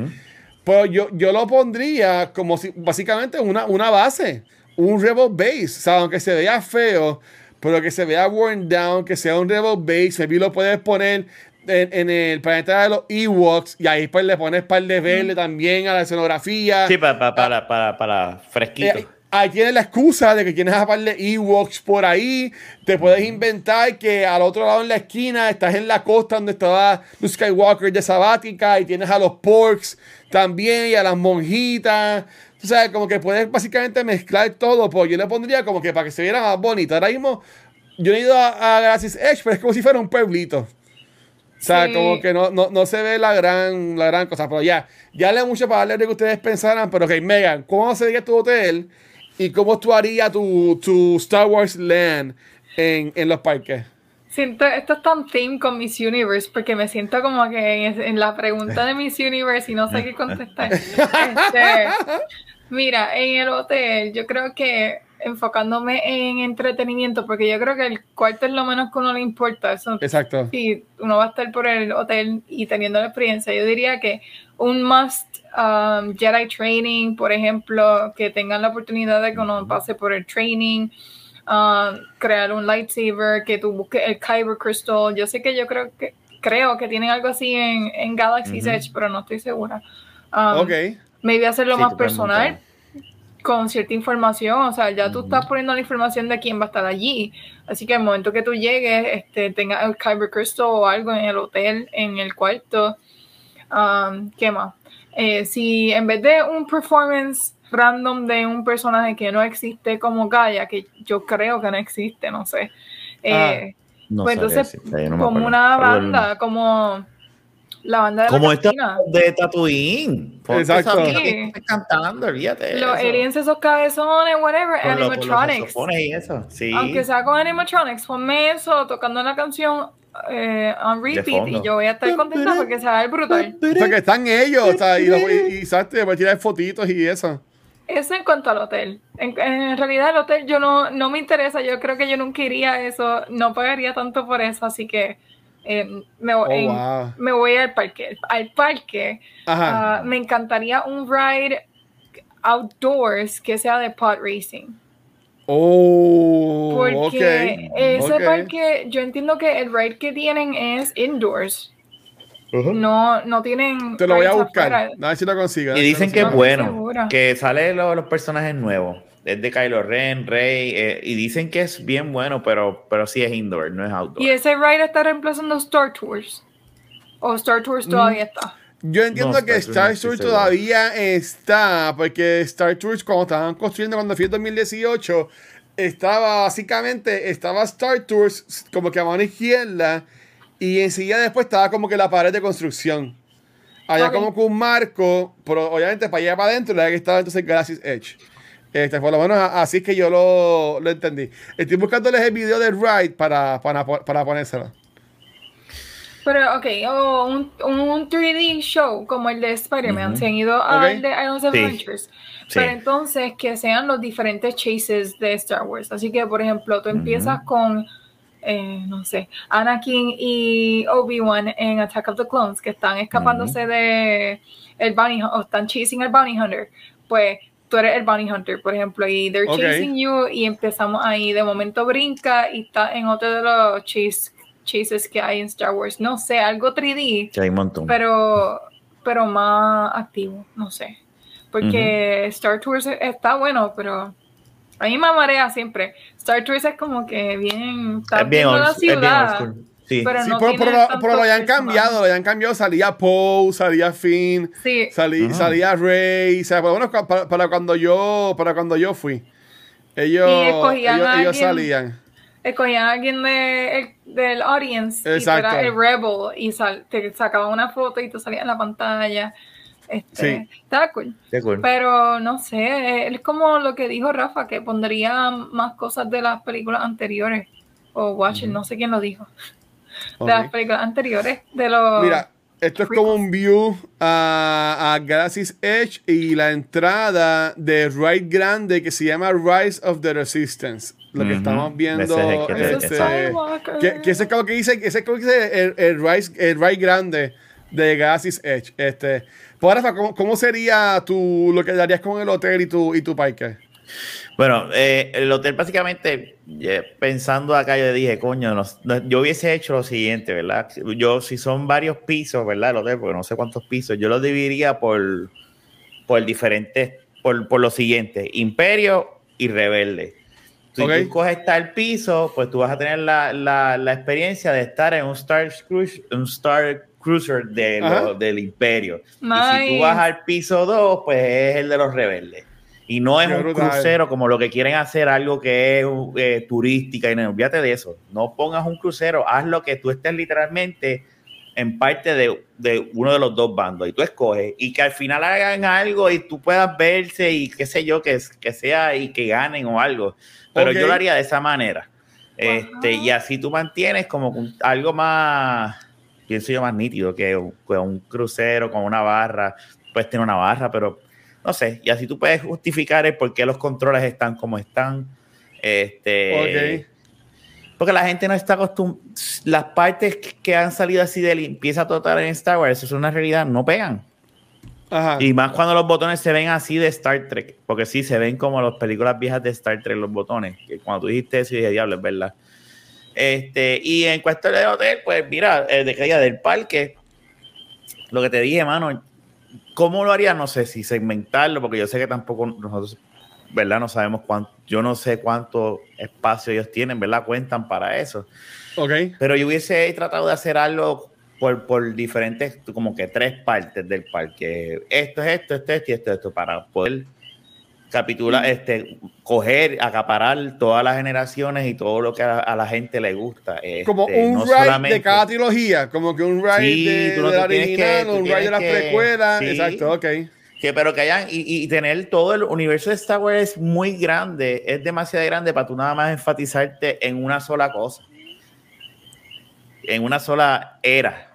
Pues yo, yo lo pondría como si básicamente una, una base, un Rebel Base. O sea, aunque se vea feo, pero que se vea worn down, que sea un Rebel Base, maybe lo puedes poner en, en el planeta de los Ewoks y ahí pues le pones par de verde también a la escenografía. Sí, para, para, para, para fresquito. Eh, ahí tienes la excusa de que tienes a par de Ewoks por ahí. Te puedes inventar que al otro lado en la esquina estás en la costa donde estaba Luke Skywalker de sabática y tienes a los Porks también y a las monjitas. O sea, como que puedes básicamente mezclar todo. Pues yo le pondría como que para que se viera más bonito. Ahora mismo, yo he ido a, a Galaxy's Edge, pero es como si fuera un pueblito. O sea, Sí. como que no, no, no se ve la gran, la gran cosa. Pero ya, ya le mucho para darle de que ustedes pensaran. Pero ok, Megan, ¿cómo sería tu hotel? ¿Y cómo tú harías tu, tu Star Wars Land en, en los parques? Siento, esto es tan theme con Miss Universe porque me siento como que en, en la pregunta de Miss Universe y no sé qué contestar. [LAUGHS] Este, mira, en el hotel yo creo que enfocándome en entretenimiento porque yo creo que el cuarto es lo menos que uno le importa. Eso, Exacto. si uno va a estar por el hotel y teniendo la experiencia, yo diría que un must um, Jedi training, por ejemplo, que tengan la oportunidad de que uno pase por el training, um, crear un lightsaber, que tú busques el Kyber Crystal. Yo sé que yo creo que creo que tienen algo así en, en Galaxy's Edge, pero no estoy segura. Um, Ok. Maybe hacerlo Sí, más personal con cierta información, o sea, ya tú estás poniendo la información de quién va a estar allí, así que al momento que tú llegues, este, tengas el Kyber Crystal o algo en el hotel, en el cuarto, um, ¿qué más? Eh, si en vez de un performance random de un personaje que no existe como Gaia, que yo creo que no existe, no sé, eh, No pues entonces no como una banda, como la banda de Como la esta de Tatooine. Exacto. que cantando, olvídate. Los eso. aliens, esos cabezones, whatever, Con lo- animatronics. saxofones y eso. Sí. Aunque sea con animatronics, ponme eso tocando la canción eh, on repeat y yo voy a estar contenta porque se va a ver brutal. O sea, que están ellos, o sea, y, los- y, y, ¿sabes? Te puedes tirar fotitos y eso. Eso en cuanto al hotel. En, en realidad el hotel yo no, no me interesa, yo creo que yo nunca iría a eso, no pagaría tanto por eso, así que eh, me, voy- Oh, en- wow. me voy al parque. Al parque ah, me encantaría un ride outdoors que sea de pod racing. Oh, Porque ese parque, yo entiendo que el ride que tienen es indoors. No, no tienen. Te lo voy a buscar. afuera. A ver si lo consigo. Y dicen que es No bueno, que sale lo- los personajes nuevos. Es de Kylo Ren, Rey, eh, y dicen que es bien bueno, pero, pero sí es indoor, no es outdoor. Y ese ride está reemplazando Star Tours. O Star Tours Mm. todavía está. Yo entiendo No, que Star Tours Star todavía está, porque Star Tours cuando estaban construyendo cuando fui en 2018, estaba básicamente, estaba Star Tours como que a mano izquierda y enseguida después estaba como que la pared de construcción. Había Ok. como que un marco, pero obviamente para allá para adentro era que estaba entonces Galaxy's Edge. Este, por lo menos así es que yo lo, lo entendí. Estoy buscándoles el video del ride para, para, para ponérselo. Pero, ok, o un, un 3D show como el de Spider-Man, Ujú. se han ido al de Islands of Sí. Adventures. Sí. Pero entonces que sean los diferentes chases de Star Wars. Así que, por ejemplo, tú empiezas con, eh, no sé, Anakin y Obi-Wan en Attack of the Clones, que están escapándose de el bounty hu- o están chasing el bounty hunter. Pues tú eres el bounty hunter, por ejemplo, y they're chasing you y empezamos ahí. De momento brinca y está en otro de los chase, chases que hay en Star Wars. No sé, algo 3D Que hay un montón. pero pero más activo, no sé. Porque Star Tours está bueno, pero a mí me marea siempre. Star Tours es como que bien, está es bien viendo old, la es bien ciudad. Sí. pero Sí, no pero, pero lo- pero lo hayan personajes. cambiado, lo hayan cambiado. Salía Poe, salía Finn, Sí, salí- Ajá. salía Rey. O sea, cu- para, para cuando yo, para cuando yo fui. Ellos, Y escogían ellos, a ellos alguien- salían. escogían a alguien de, el- del audience y Exacto. eras el rebel y sal- te sacaban una foto y tú salías en la pantalla. Este, Sí. Estaba cool. Pero no sé, es como lo que dijo Rafa, que pondría más cosas de las películas anteriores. O Watcher, no sé quién lo dijo. De las películas anteriores. De los. Mira, esto es como un view a, a Galaxy's Edge y la entrada de Ride Grande que se llama Rise of the Resistance. Lo que estamos viendo. Es el que Ese Skywalker. que, que ese es como que dice, ese es como que dice el, el, Rise, el Ride Grande de Galaxy's Edge. Este, pues, Rafa, ¿cómo, cómo sería tu, lo que darías con el hotel y tu, y tu parque? Bueno, eh, el hotel básicamente, eh, pensando acá, yo dije, coño, no- no- yo hubiese hecho lo siguiente, ¿verdad? Yo, si son varios pisos, ¿verdad? El hotel, porque no sé cuántos pisos, yo los dividiría por, por diferentes, por, por lo siguiente, Imperio y Rebelde. Si Ok. tú coges tal piso, pues tú vas a tener la, la, la experiencia de estar en un Star, Cruise, un Star Cruiser de lo- del Imperio. Y si tú vas al piso 2, pues es el de los rebeldes. Y no es un crucero como lo que quieren hacer, algo que es eh, turística. Y no, olvídate de eso. No pongas un crucero, haz lo que tú estés literalmente en parte de, de uno de los dos bandos y tú escoges y que al final hagan algo y tú puedas verse y qué sé yo, que, que sea y que ganen o algo. Pero yo lo haría de esa manera. Este, y así tú mantienes como algo más, pienso yo, más nítido que un, que un crucero con una barra. Puedes tener una barra, pero no sé. Y así tú puedes justificar el por qué los controles están como están. Este. Porque la gente no está acostumbrada. Las partes que- han salido así de limpieza total en Star Wars, eso es una realidad, no pegan. Ajá. Y más cuando los botones se ven así de Star Trek, porque sí, se ven como las películas viejas de Star Trek, los botones. Que cuando tú dijiste eso, yo dije, diablo, es verdad. Este, y en cuestión de hotel, pues mira, eh, de caída del parque, lo que te dije, mano, ¿cómo lo haría? No sé si segmentarlo, porque yo sé que tampoco nosotros, ¿verdad? No sabemos cuánto, yo no sé cuánto espacio ellos tienen, ¿verdad? Cuentan para eso. Ok. Pero yo hubiese tratado de hacer algo por, por diferentes, como que tres partes del parque. Esto es esto, esto, esto y esto, esto, para poder capitular, este, coger, acaparar todas las generaciones y todo lo que a, a la gente le gusta. Como Este, un no ride de cada trilogía, como que un ride Sí, de, de la que- un ride de las que- precuelas. sí. Exacto, ok. Que, pero que hayan y, y tener todo el universo de Star Wars es muy grande, es demasiado grande para tú nada más enfatizarte en una sola cosa, en una sola era.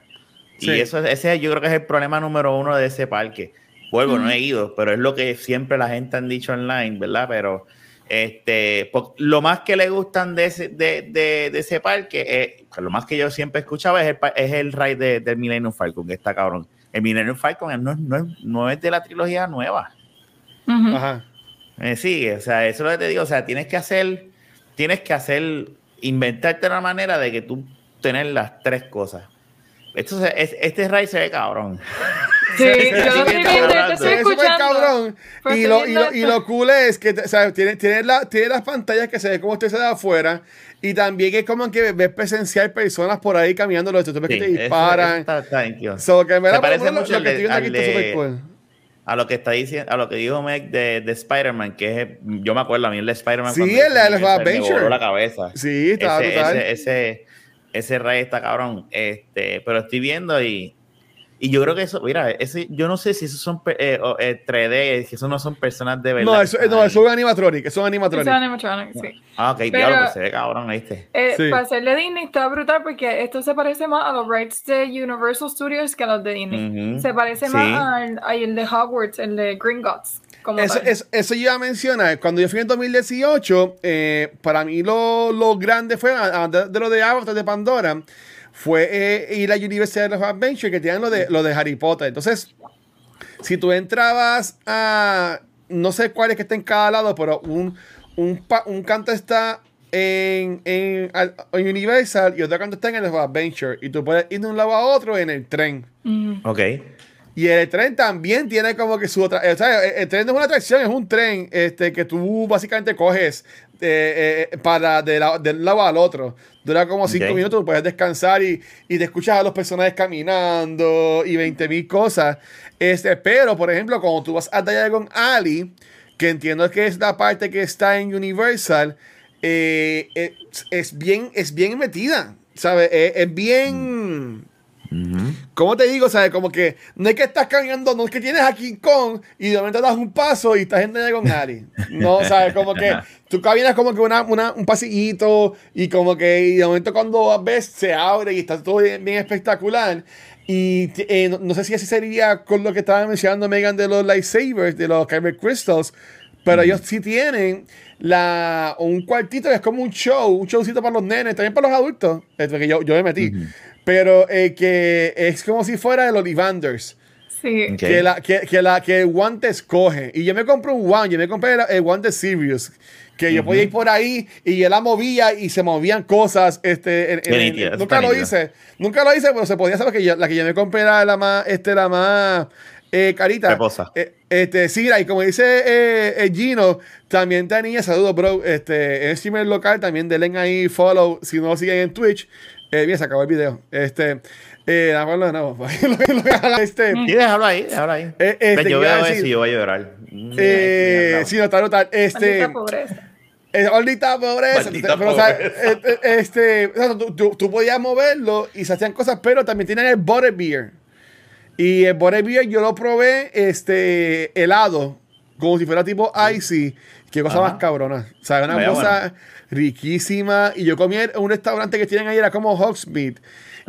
Sí. Y eso, ese yo creo que es el problema número uno de ese parque. Vuelvo, no he ido, pero es lo que siempre la gente han dicho online, ¿verdad? Pero este, po- lo más que le gustan de ese, de, de- de ese parque, eh, lo más que yo siempre escuchaba es el, es el ride de- del Millennium Falcon, que está cabrón. El Millennium Falcon no, es- no, es- no es de la trilogía nueva. Ajá. Eh, sí, o sea, eso es lo que te digo. O sea, tienes que hacer, tienes que hacer, inventarte una manera de que tú tener las tres cosas. Esto se- es- este ride se ve cabrón. Sí, yo lo estoy viendo, yo estoy Se ve súper escuchando. cabrón. Y lo, y, lo, y esto. lo cool es que o sea, tiene, tiene, la, tiene las pantallas que se ve como usted se da afuera. Y también es como que ves presenciar personas por ahí caminando, los tú ves Sí, que te eso- disparan. está- está nítido. So, que en verdad, Se parece por lo- mucho lo al que de- estoy viendo aquí al está de- súper cool. A lo que está diciendo, a lo que dijo Meg de, de Spider-Man, que es, yo me acuerdo a mí el de Spider-Man. Sí, cuando el de Adventure. Me voló la cabeza. Sí, está ese, ese, ese, ese rey está cabrón. Este, pero estoy viendo y, Y yo creo que eso, mira, ese, yo no sé si esos son eh, o, eh, 3D, que esos no son personas de verdad. No, eso, no, eso es animatronic, eso es un Eso animatronic. es animatronic, sí. Ah, ok, Pero- diablo, pues se ve cabrón, ¿viste? Eh, Sí. Para ser de Disney está brutal porque esto se parece más a los rights de Universal Studios que a los de Disney. Se parece Sí. más al, al de Hogwarts, el de Gringotts. Como Eso, tal. eso, eso yo iba a mencionar. Cuando yo fui en 2018, eh, para mí lo, lo grande fue, además de lo de Avatar de Pandora, fue eh, ir a Universal of Adventure, que tienen lo de, lo de Harry Potter. Entonces, si tú entrabas a, no sé cuál es que está en cada lado, pero un, un, un canto está en, en, al- en Universal y otro canto está en el Adventure. Y tú puedes ir de un lado a otro en el tren. Ok. Y el tren también tiene como que su otra. O sea, el, el tren no es una atracción, es un tren este, que tú básicamente coges eh, eh, para de la- del lado al otro. Dura como cinco minutos, puedes descansar y, y te escuchas a los personajes caminando y 20 mil cosas. Este, pero, por ejemplo, cuando tú vas a Diagon Alley, que entiendo que es la parte que está en Universal, eh, es, es bien, es bien metida. ¿Sabes? Es, es bien. ¿Cómo te digo? ¿Sabes? Como que no es que estás caminando, no es que tienes a King Kong y de momento das un paso y estás en Diagon Alley. No, [LAUGHS] ¿sabes? Como que tú caminas como que una, una- un pasillito y como que y de momento cuando ves se abre y está todo bien, bien espectacular. Y eh, no, no sé si así sería con lo que estaba mencionando Megan de los lightsabers, de los Kyber Crystals, pero ellos sí tienen la, un cuartito que es como un show, un showcito para los nenes, también para los adultos, porque yo, yo me metí, pero eh, que es como si fuera el Ollivanders. Sí. Que, la, que, que, la, que el one te escoge. Y yo me compré un one, yo me compré el, el one de Sirius. Que yo podía ir por ahí y yo la movía y se movían cosas. Este, en- en- en- nunca lo hice. Nunca lo hice, pero se podía hacer porque yo- la que yo me compré era la más, este, la más eh, carita. Reposa. Eh, este, sí, mira, y como dice eh, eh, Gino, también tenía, saludos, bro. Este, en streamer local, también denle ahí follow si no lo siguen en Twitch. Eh, bien, se acabó el video. Este, eh, de nuevo. [LAUGHS] este, Sí, déjalo ahí, déjalo ahí. Eh, este, Ven, yo ¿qué iba a eso y yo voy a llorar. eh, sí, no, está brutal. Este, Maldita pobreza. eh, maldita pobreza. Maldita pero, o sea, eh, eh, este, o sea, tú, tú- tú podías moverlo y se hacían cosas, pero también tienen el butterbeer. Y el butterbeer yo lo probé este, helado, como si fuera tipo icy. Qué cosa Ajá. más cabrona. O sea, una Vaya cosa riquísima. Y yo comí en un restaurante que tienen ahí, era como Hogsmeade.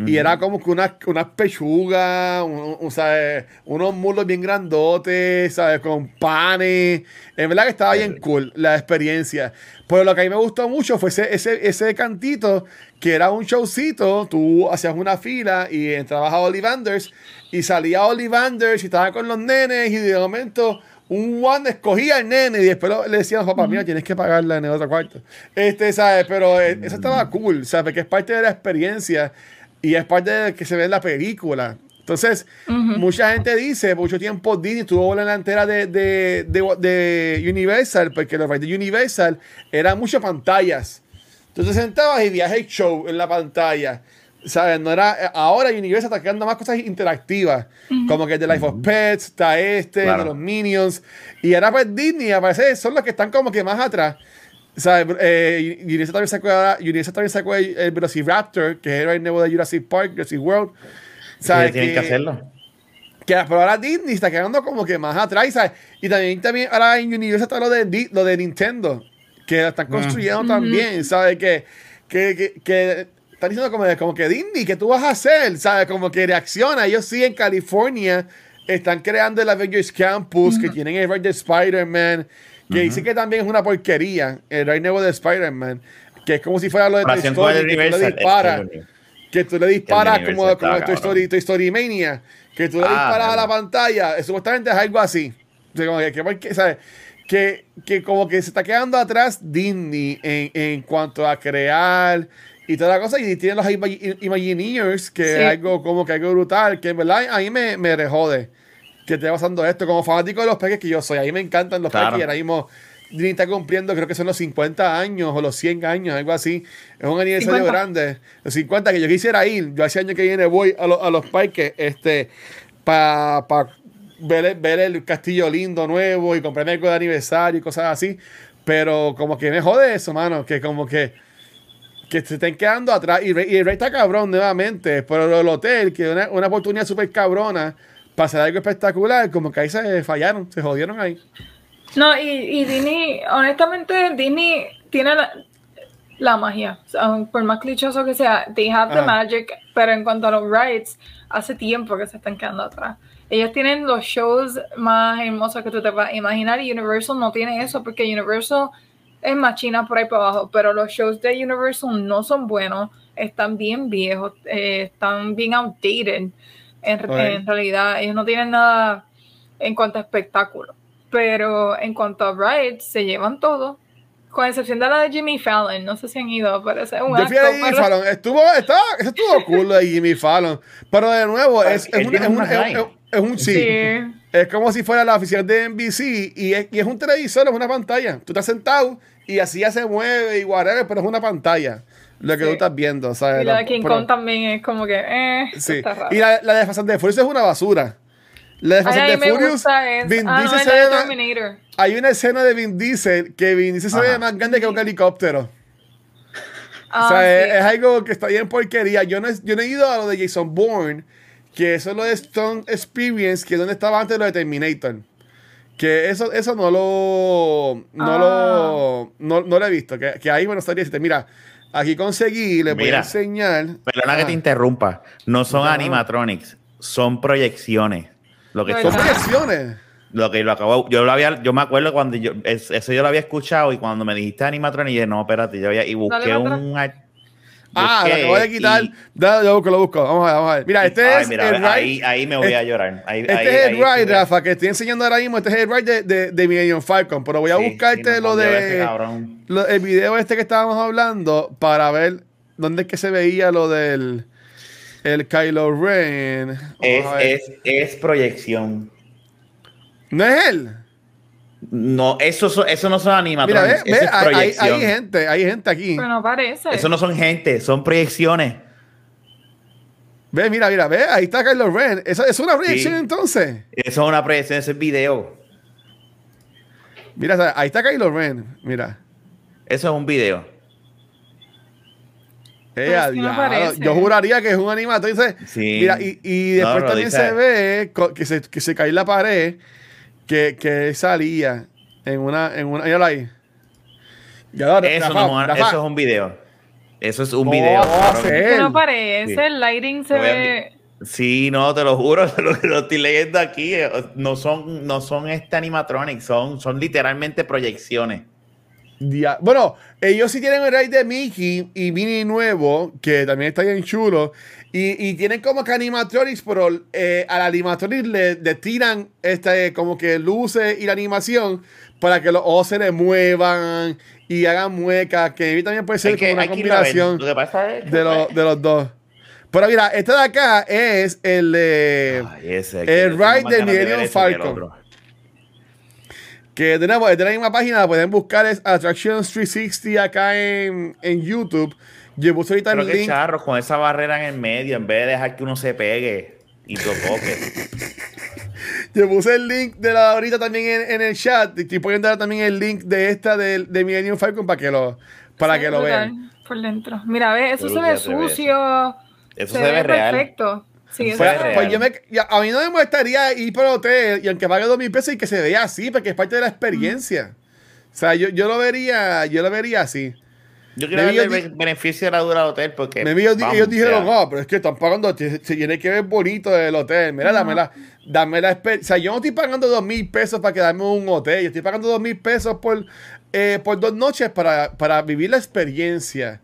Y era como que unas unas pechugas, un- un- unos muslos bien grandotes, ¿sabes? Con panes. En verdad que estaba bien cool la experiencia. Pero lo que a mí me gustó mucho fue ese, ese, ese cantito que era un showcito. Tú hacías una fila y entrabas a Ollivanders y salía Ollivanders y estaba con los nenes y de momento un one escogía al nene y después le decían a los papás, mira, tienes que pagarla en el otro cuarto. Este, ¿sabes? Pero eh, eso estaba cool, ¿sabes? Porque es parte de la experiencia y es parte de que se ve en la película. Entonces, mucha gente dice, mucho tiempo Disney tuvo la delantera de, de, de, de Universal, porque los de Universal eran muchas pantallas. Te sentabas y viaje el show en la pantalla. ¿Sabes? No era, eh, ahora Universal está creando más cosas interactivas. Como que el de Life of Pets, está este, Claro. de los Minions. Y ahora pues Disney, a veces son los que están como que más atrás. ¿Sabes? Eh, Universal también sacó, Universal también sacó el, el Velociraptor, que era el nuevo de Jurassic Park, Jurassic World. ¿Sabes? tienen que hacerlo. Que, pero ahora Disney está quedando como que más atrás, ¿sabes? Y también, también ahora en Universal está lo de, lo de Nintendo, que lo están construyendo también, ¿sabes? Que, que, que, que están diciendo como, de- como que Disney, ¿qué tú vas a hacer? ¿Sabes? Como que reacciona. Ellos sí en California están creando el Avengers Campus, que tienen el ride de Spider-Man, que dicen que también es una porquería, el ride nuevo de Spider-Man, que es como si fuera lo de Toy Story, que tú le disparas que- tú le disparas como, como Toy. Story, Toy Story Mania, que tú le Ah, disparas a la pantalla, supuestamente es algo así. O sea, como que, que- que, ¿sabes? Que, que como que se está quedando atrás Disney en, en cuanto a crear y toda la cosa, y tienen los Imag- Imagineers, que Sí. es algo como que algo brutal, que en verdad a mí me, me rejode que esté pasando esto. Como fanático de los peques que yo soy, a mí me encantan los Claro. peques y ahora mismo Disney está cumpliendo, creo que son los 50 años o los 100 años, algo así. Es un aniversario 50. grande. Los 50 que yo quisiera ir. Yo hace años que viene voy a, los- a los parques este, para ver, el- ver el castillo lindo nuevo y comprarme algo de aniversario y cosas así. Pero como que me jode eso, mano. Que como que que se estén quedando atrás. Y, Rey- y el Rey está cabrón nuevamente. Pero el hotel, que es una, una oportunidad súper cabrona para hacer algo espectacular, como que ahí se fallaron, se jodieron ahí. No, y, y Disney, honestamente, Disney tiene la, la magia. O sea, por más clichoso que sea, they have the magic, pero en cuanto a los rides, hace tiempo que se están quedando atrás. Ellos tienen los shows más hermosos que tú te vas a imaginar y Universal no tiene eso porque Universal es más china por ahí para abajo, pero los shows de Universal no son buenos, están bien viejos, eh, están bien outdated. En, Ok. en realidad, ellos no tienen nada en cuanto a espectáculo. Pero en cuanto a rides, se llevan todo. Con excepción de la de Jimmy Fallon. No sé si han ido, pero ese es un Yo fui a Jimmy pero- Fallon, estuvo, estaba, estuvo cool lo de Jimmy Fallon. Pero de nuevo, es, es, un, es, un, es, raíz. es- es un sí. Sí. Es como si fuera la oficial de NBC y es, y es un televisor, es una pantalla. Tú estás sentado y así ya se mueve y whatever, pero es una pantalla. Lo que Sí. tú estás viendo, ¿sabes? Y la de King pero- Kong también es como que, eh, Sí. está raro. Y la, la de Fast and the Furious es una basura. La de Fast Ay, and a the mí me Furious, Vin ah, Diesel se de ve más- hay una escena de Vin Diesel que Vin Diesel se ve Ajá. más grande que un helicóptero. Ah, o sea, sí. es, es algo que está bien porquería. Yo no, he- yo no he ido a lo de Jason Bourne, que eso es lo de Stone Experience, que es donde estaba antes lo de Terminator. Que eso, eso no lo. No Ah. lo. No, no lo he visto. Que, que ahí, bueno, estaría decirte, mira, aquí conseguí, le voy a enseñar. Perdona que Ah, te interrumpa. No son Ajá. animatronics, son proyecciones. Lo que Son proyecciones. lo que lo acabo, yo lo había, yo me acuerdo cuando yo, es- eso yo lo había escuchado y cuando me dijiste animatronics, dije, no, espérate, yo había, y busqué un Ah, lo acabo de quitar. y- Dale, lo busco, lo busco. Vamos a ver, vamos a ver. Mira, este Ay, es mira, el ahí, ride. ahí me voy a Este- llorar. Ahí, Este ahí- es el ride, Rafa, que estoy enseñando ahora mismo. Este es el ride de, de, de Millennium Falcon. Pero voy a sí, buscarte sí, lo de. lo- el video este que estábamos hablando para ver dónde es que se veía lo del. El Kylo Ren. Es, es proyección. No es él. No, eso, so- eso no son Mira, animatronics, ve, eso ve, es hay, hay- proyección. hay gente, hay gente aquí. Pero no parece. Eso no son gente, son proyecciones. Ve, mira, mira, ve, ahí está Kylo Ren. ¿Eso es una proyección Sí. entonces? Eso es una proyección, eso es video. Mira, ahí está Kylo Ren. Mira. Eso es un video. Eh, Pero a es que no diablo. parece. Yo juraría que es un animator. Entonces, Sí. mira, y, después no, también dice- se ve que se, que se cae la pared, que, que él salía en una, en una, míralo ahí. Ya, Rafa, Eso, no, Rafa, eso es un video. Eso es un No, video. no parece. Sí. El lighting se ve. Sí, no, te lo juro, [LAUGHS] lo lo estoy leyendo aquí. eh, No son, no son este animatronics, son, son literalmente proyecciones. Dia- Bueno, ellos sí tienen el ride de Mickey y Minnie nuevo, que también está bien chulo. Y, y tienen como que animatronics, pero eh, al animatronics le, le tiran este, como que luces y la animación para que los ojos se le muevan y hagan muecas, que también puede ser que- como una combinación Lo de, los- de los dos. Pero mira, este de acá es el de... Ay, ese, el ride de Millennium Falcon. Que de nuevo, es de la misma página, la pueden buscar, es Attractions 360 acá en, en YouTube. Yo puse ahorita Pero el qué link. charros con esa barrera en el medio, en vez de dejar que uno se pegue y lo toque. [LAUGHS] Yo puse el link de la ahorita también en, en el chat. Y estoy poniendo también el link de esta de, de Millennium Falcon para que lo, para se que ve lo vean. Por dentro. Mira, ve, eso Yo se ve sucio. Eso se, ve real. perfecto. Sí, eso. Pues yo me, ya, a mí no me molestaría ir para el hotel y aunque pague dos mil pesos y que se vea así, porque es parte de la experiencia. O sea, yo, yo lo vería, yo lo vería así. Yo quiero yo el be- beneficio de la dura del hotel porque. Ellos, vamos, ellos dijeron, no, pero es que están pagando, se se tiene que ver bonito el hotel. Mira, dame la, dame la experiencia. O sea, yo no estoy pagando dos mil pesos para quedarme en un hotel. Yo estoy pagando dos mil pesos por, eh, por dos noches para, para vivir la experiencia.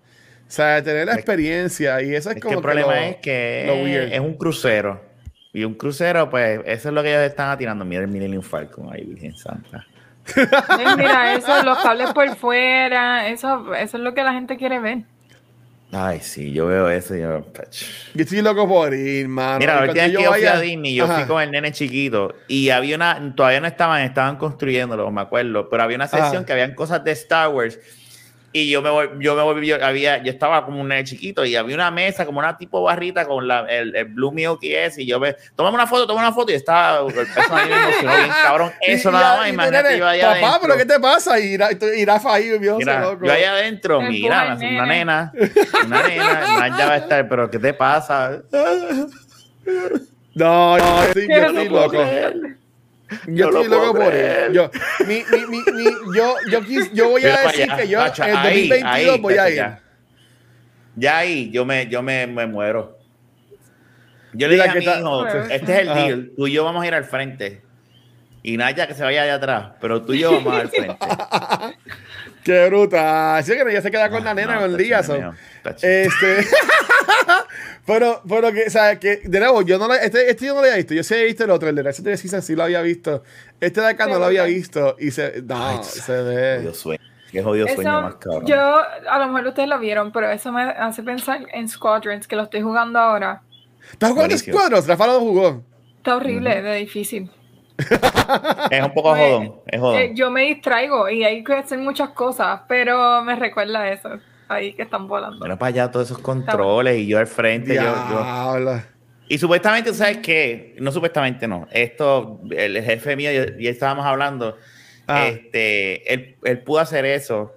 O sea, tener la experiencia. Y eso es, Es que como el problema lo- es que lo weird. es un crucero. Y un crucero, pues, eso es lo que ellos están atirando. Mira el Millennium Falcon ahí, Virgen Santa. Mira, eso, los cables por fuera, eso, eso es lo que la gente quiere ver. Ay, sí, yo veo eso y yo. Yo estoy loco por ir, mano. Mira, la última vez que yo fui vaya- a Disney, yo Ajá. fui con el nene chiquito y había una, todavía no estaban, estaban construyéndolo, me acuerdo, pero había una sección Ajá. que habían cosas de Star Wars Y yo me voy, yo me volví, yo, había, yo estaba como un nene chiquito y había una mesa, como una tipo barrita con la, el, el Blue Milk y ese, y yo me, tomame una foto, toma una foto, y estaba, me emocionó bien, [LAUGHS] cabrón, eso Y- nada más, imagínate, yo allá Papá, adentro. pero ¿qué te pasa? Y y Rafa ahí, Mira, loco. yo allá adentro, El mira, una nena, una nena, ya va a estar, pero ¿qué te pasa? [LAUGHS] No, no, estoy, yo puedo loco. Yo No lo estoy loco por él. Yo, mi, mi, mi, mi- yo, yo, quis- yo voy a decir allá, que yo en el ahí, 2022 ahí, voy a ir. Ya. Ya ahí, yo me, yo me, me muero. Yo le dije a que mi hijo, este es el Ajá. deal, tú y yo vamos a ir al frente. Y Naya que se vaya allá atrás, pero tú y yo vamos al frente. [LAUGHS] Qué bruta. Así que ya se queda con la nena No, con el está día. chido, so. mío, está chido. Este. [LAUGHS] pero, pero que, o sea, que, de nuevo, yo no lo, este, este yo no lo había visto. Yo sí había visto el otro, el de Resident Evil Season sí lo había visto. Este de acá no lo había visto. Y se. No, Ay, se ve. Jodido sueño. Qué jodido sueño más cabrón. yo, a lo mejor ustedes lo vieron, pero eso me hace pensar en Squadrons, que lo estoy jugando ahora. ¿Estás jugando Buenísimo. Squadrons? Rafa lo jugó. Está horrible, de difícil. [LAUGHS] Es un poco Pues, jodón, es jodón. Eh, yo me distraigo y hay que hacer muchas cosas, pero me recuerda eso, ahí que están volando. Bueno, para allá todos esos controles y yo al frente, yo, yo. Y supuestamente, ¿sabes qué? No supuestamente no. Esto, el jefe mío, y estábamos hablando, Ah. este, él, él pudo hacer eso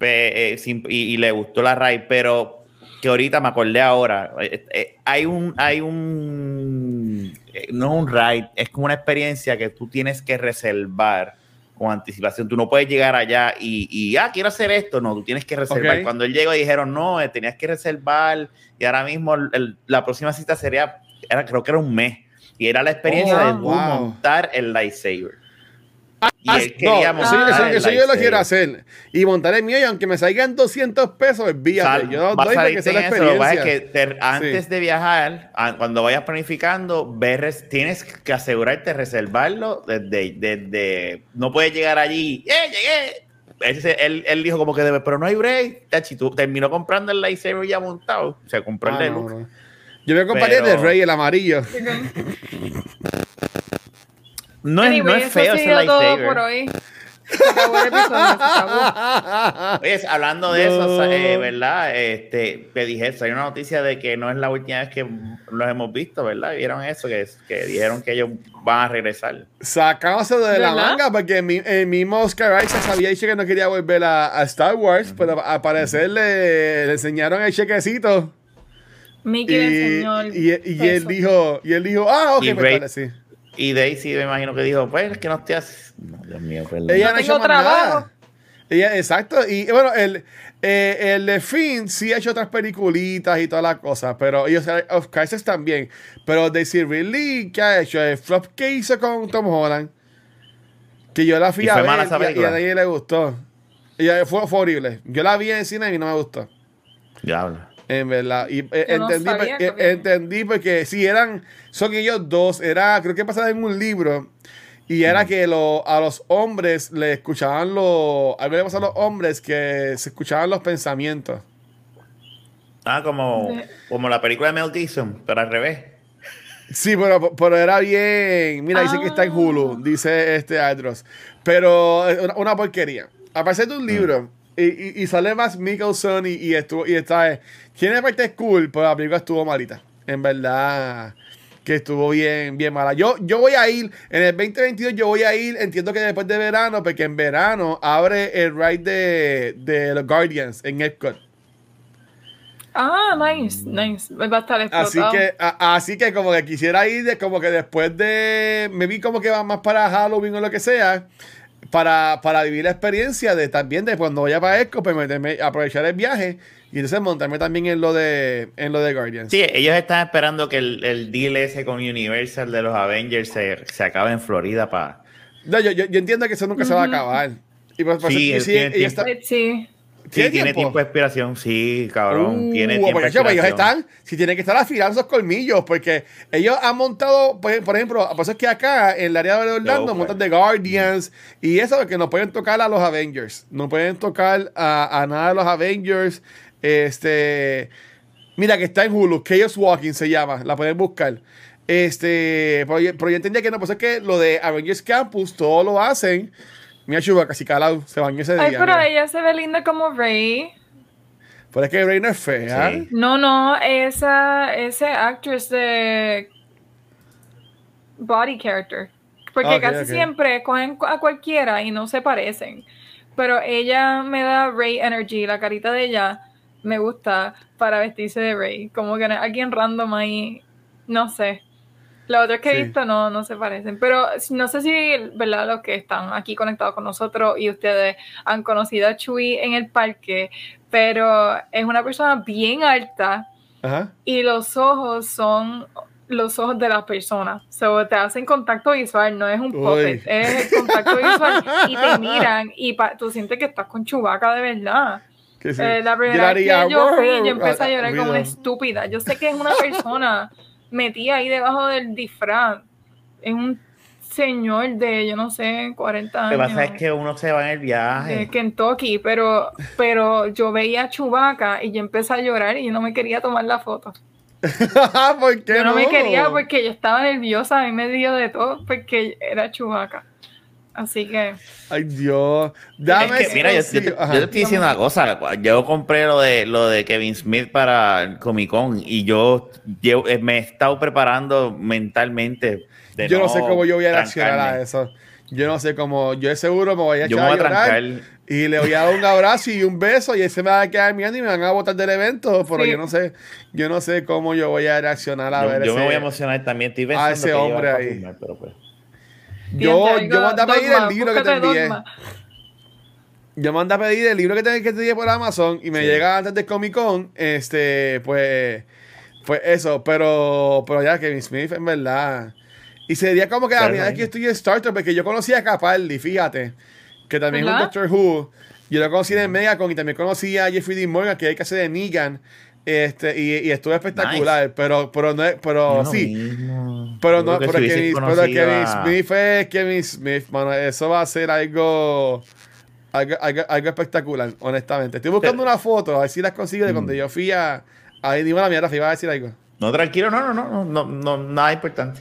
eh, sin- y, y le gustó la raid, pero que ahorita me acordé ahora, eh, eh, hay un, hay un, eh, no es un raid, es como una experiencia que tú tienes que reservar con anticipación. Tú no puedes llegar allá y, y ah, quiero hacer esto. No, tú tienes que reservar. Ok. Cuando él llegó dijeron, no, eh, tenías que reservar y ahora mismo el- la próxima cita sería, era, creo que era un mes. Y era la experiencia Oh, de wow. montar el lightsaber. Y Ah, él quería no, el eso yo lo quiero hacer. Y montar el mío, y aunque me salgan 200 pesos, envíame. Sal- yo doy a porque sea la en eso, que experiencia. que te- antes de viajar, a- cuando vayas planificando, tienes que asegurarte de reservarlo desde, desde- no puedes llegar allí, ¡eh, llegué! Ese- él, él dijo como que debe, pero no hay break. Tachi, tú terminó comprando el lightsaber ya montado, se compró Ah, el de no. Yo me compraría el Pero- de Rey, el amarillo. No, es, no Anyway, es eso feo lightsaber. por hoy. [LAUGHS] Oye, hablando de eso, eh, ¿verdad? Este, te dije, hay una noticia de que no es la última vez que los hemos visto, ¿verdad? ¿Vieron eso? Que, que dijeron que ellos van a regresar. Sacándose de la ¿Verdad? manga porque el, mi- el mismo Oscar Isaac había dicho que no quería volver a, a Star Wars, pero al parecer le, le enseñaron el chequecito. Mickey le enseñó el y, y- y él dijo, y él dijo, ah, ok, Y pues sí. Y Daisy me imagino que dijo, pues, es que no estoy haciendo... No, Dios mío, perdón. Ella No no más trabajo. nada. Ella, exacto. Y bueno, el, eh, el de Finn sí ha hecho otras peliculitas y todas las cosas, pero ellos, of Crisis también. Pero Daisy Ridley, ¿qué ha hecho? El flop que hizo con Tom Holland. Que yo la fui ¿Y a ver y a- y a, nadie le gustó. Y fue, fue horrible. Yo la vi en el cine y no me gustó. Diablo. En verdad. Y eh, no entendí, sabía había- entendí porque si eran, son ellos dos, era, creo que pasaba en un libro. Y era que lo- a los hombres le escuchaban los. Pasaba a los hombres que se escuchaban los pensamientos. Ah, como, Sí. como la película de Mel Gibson, pero al revés. Sí, pero, pero era bien. Mira, dice que está en Ah. Hulu, dice este Adros. Pero eh, una, una porquería. Aparece de un libro y, y- y sale más Mickelson y, y estuvo y está. eh, Tiene parte cool, pero la película estuvo malita. En verdad, que estuvo bien, bien mala. Yo, yo voy a ir, en el 2022 yo voy a ir, entiendo que después de verano, porque en verano abre el ride de, de los Guardians en Epcot. Ah, nice, nice. Va a estar explotado. Así que, a- así que como que quisiera ir de, como que después de. Me vi como que va más para Halloween o lo que sea. Para, para vivir la experiencia de también de cuando vaya para Exco, pues meterme- aprovechar el viaje y entonces montarme también en lo de en lo de Guardians. Sí, ellos están esperando que el, el deal ese con Universal de los Avengers se, se acabe en Florida para... No, yo, yo, yo entiendo que eso nunca se va a acabar. Y por, por Sí, y sí, está- Pues sí. Sí, ¿Tiene tiene tiempo? tiempo de expiración, sí, cabrón, Uh, tiene tiempo por de eso, pues ellos están, si tienen que estar afilando esos colmillos, porque ellos han montado, por, por ejemplo, por eso es que acá en el área de Orlando montan pues. de Guardians y eso, que no pueden tocar a los Avengers, no pueden tocar a, a nada de los Avengers. Este, mira que está en Hulu, Chaos Walking se llama, la pueden buscar. Este, pero yo, pero yo entendía que no, pues es que lo de Avengers Campus todo lo hacen Mira Chuba, casi calado, se bañó ese día. Ay, pero mira. ella se ve linda como Rey. Pero es que Rey no es fea. Sí. No, no, esa, ese actress de body character. Porque Ah, casi siempre cogen a cualquiera y no se parecen. Pero ella me da Ray Energy, la carita de ella me gusta para vestirse de Ray. Como que alguien random ahí, no sé. Los otros que he Sí. visto no, no se parecen. Pero no sé si, ¿verdad? Los que están aquí conectados con nosotros y ustedes han conocido a Chuy en el parque, pero es una persona bien alta Ajá. y los ojos son los ojos de las personas. So, te hacen contacto visual, no es un Uy. puppet, es el contacto visual y te [LAUGHS] miran y pa- tú sientes que estás con Chubaca de verdad. Sí. Eh, la primera vez que yo fui, yo empecé a llorar como una estúpida. Yo sé que es una persona metida ahí debajo del disfraz. Es un señor de, yo no sé, 40 Lo años. que pasa es que uno se va en el de viaje. Kentucky, pero, pero yo veía a Chubaca y yo empecé a llorar y yo no me quería tomar la foto. [LAUGHS] ¿Por qué Yo no, me quería porque yo estaba nerviosa, a mí me dio de todo porque era Chubaca. Así que Ay, Dios. Es Dame que, mira, yo, yo te, yo te estoy diciendo una cosa. Yo compré lo de lo de Kevin Smith para el Comic Con y yo, eh, me he estado preparando mentalmente. de Yo no sé cómo yo voy a reaccionar a eso. Yo no sé cómo. Yo seguro me voy a Yo echar me a voy a trancar. y le voy a dar un abrazo y un beso y ese me va a quedar mirando y me van a botar del evento. Pero Sí. yo no sé, yo no sé cómo yo voy a reaccionar a Yo, ver yo me voy a emocionar también. Estoy pensando ese que hombre ahí. filmar, pero pues. Yo, yo mandé a pedir Dogma, el libro que te envié. Dogma. Yo mandé a pedir el libro que te, que te envié por Amazon y me Sí. llega antes del Comic Con. Este, pues, pues eso. Pero, pero ya Kevin Smith, en verdad. Y sería como que la primera que estoy en Star Trek, porque yo conocía a Capaldi, fíjate, que también es un. Doctor Who. Yo lo conocí en el Megacon y también conocí a Jeffrey Dean Morgan, que es el que hace de Negan. Este, y, y estuvo espectacular, pero, pero no es, pero No sí. mismo. Pero no, pero Kevin, pero conocido Kevin a- Smith es Kevin Smith, mano. Eso va a ser algo, algo, algo, algo espectacular, honestamente. Estoy buscando una foto, a ver si las consigo de Mm. cuando yo fui a. Ahí dime la mierda, si iba a decir algo. No, tranquilo, no, no, no, no, no, no, nada importante.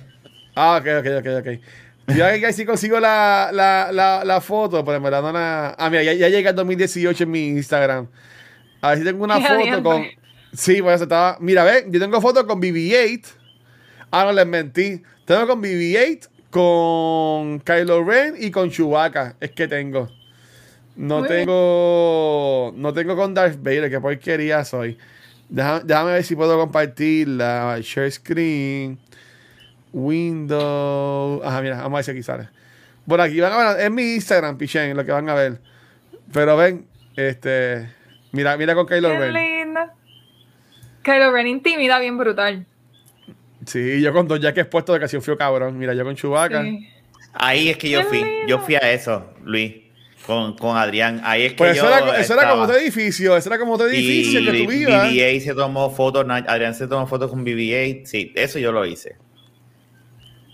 Ah, ok, ok, ok, ok. Yo ahí sí consigo la, la, la, la foto, pero en verdad no la. Ah, mira, ya, ya llega el 2018 en mi Instagram. A ver si tengo una foto con. Sí, pues estaba. Mira, ve, yo tengo foto con BB-8. Ah, no les mentí. Tengo con BB-8, con Kylo Ren y con Chewbacca. Es que tengo. No Muy bien. tengo. No tengo con Darth Vader, que porquería soy. Déjame, déjame ver si puedo compartir la share screen. Windows. Ajá, mira, vamos a ver si aquí sale. Bueno, aquí van a ver, es mi Instagram, Pichen, lo que van a ver. Pero ven, este. Mira, mira con Kylo Ren. Kylo Ren intimida bien brutal. Sí, yo con dos jackets puestos de casi un frío cabrón. Mira, yo con Chewbacca. Sí. Ahí es que yo fui. Yo fui a eso, Luis, con, con Adrián. Ahí es que Pues yo eso, era, eso era como otro edificio, eso era como otro edificio y que tú vivas. BB-8 se tomó fotos, Adrián se tomó fotos con BB-8. Sí, eso yo lo hice.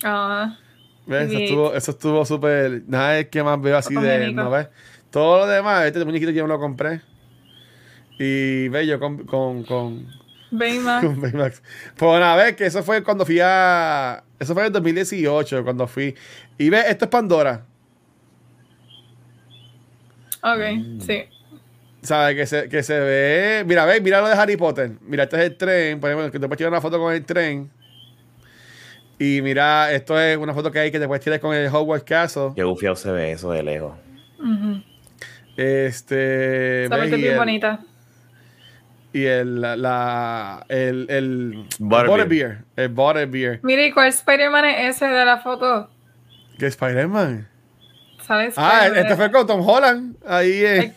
Ah, ¿Ves? Eso BB-8. estuvo, eso estuvo súper. Nada es que más veo así de. genéricas. ¿no ves? Todo lo demás, este muñequito yo me lo compré. Y ve yo con. con, con Baymax. con [LAUGHS] Baymax. Pues bueno, a ver, que eso fue cuando fui a. Eso fue en el 2018, cuando fui. Y ve, esto es Pandora. Ok, sí. ¿Sabes? Que se, que se ve. Mira, ve, mira lo de Harry Potter. Mira, este es el tren. Por ejemplo, que te puedes tirar una foto con el tren. Y mira, esto es una foto que hay que te puedes tirar con el Hogwarts Castle. Qué bufiado se ve eso de lejos. Este. Esa es bien bonita. Y el, la, el, el Butterbeer. El Butterbeer. Mire, ¿y cuál Spider-Man es ese de la foto? ¿Qué Spider-Man? ¿Sabes? Ah, este fue con Tom Holland. Ahí es.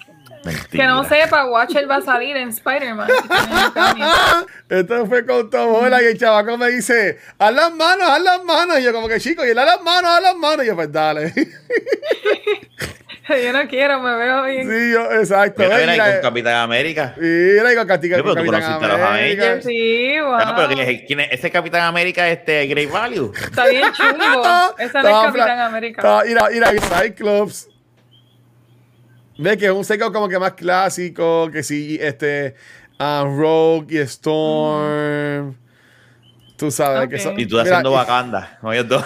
Que no sepa, Watcher va a salir en Spider-Man. [LAUGHS] Esto fue con Tom Holland y el chavaco me dice, haz las manos, haz las manos. Y yo como que chico, y él haz las manos, haz las manos. Y yo pues dale. [LAUGHS] sí, [LAUGHS] Yo no quiero, me veo bien. yo, exacto. Ve, mira, y con Capitán América. mira, y con Capitán Sí, pero tú conociste a los América. Avengers. Sí, wow. No, pero ¿quién es, quién es? ese Capitán América, este Great Value. Está bien [LAUGHS] chungo. Esa no es Capitán América. Mira, mira, Cyclops. Ve que es un seco como que más clásico, que sí, este, ah, Rogue y Storm. Tú sabes que son. Y tú mira, haciendo Wakanda. con ellos dos.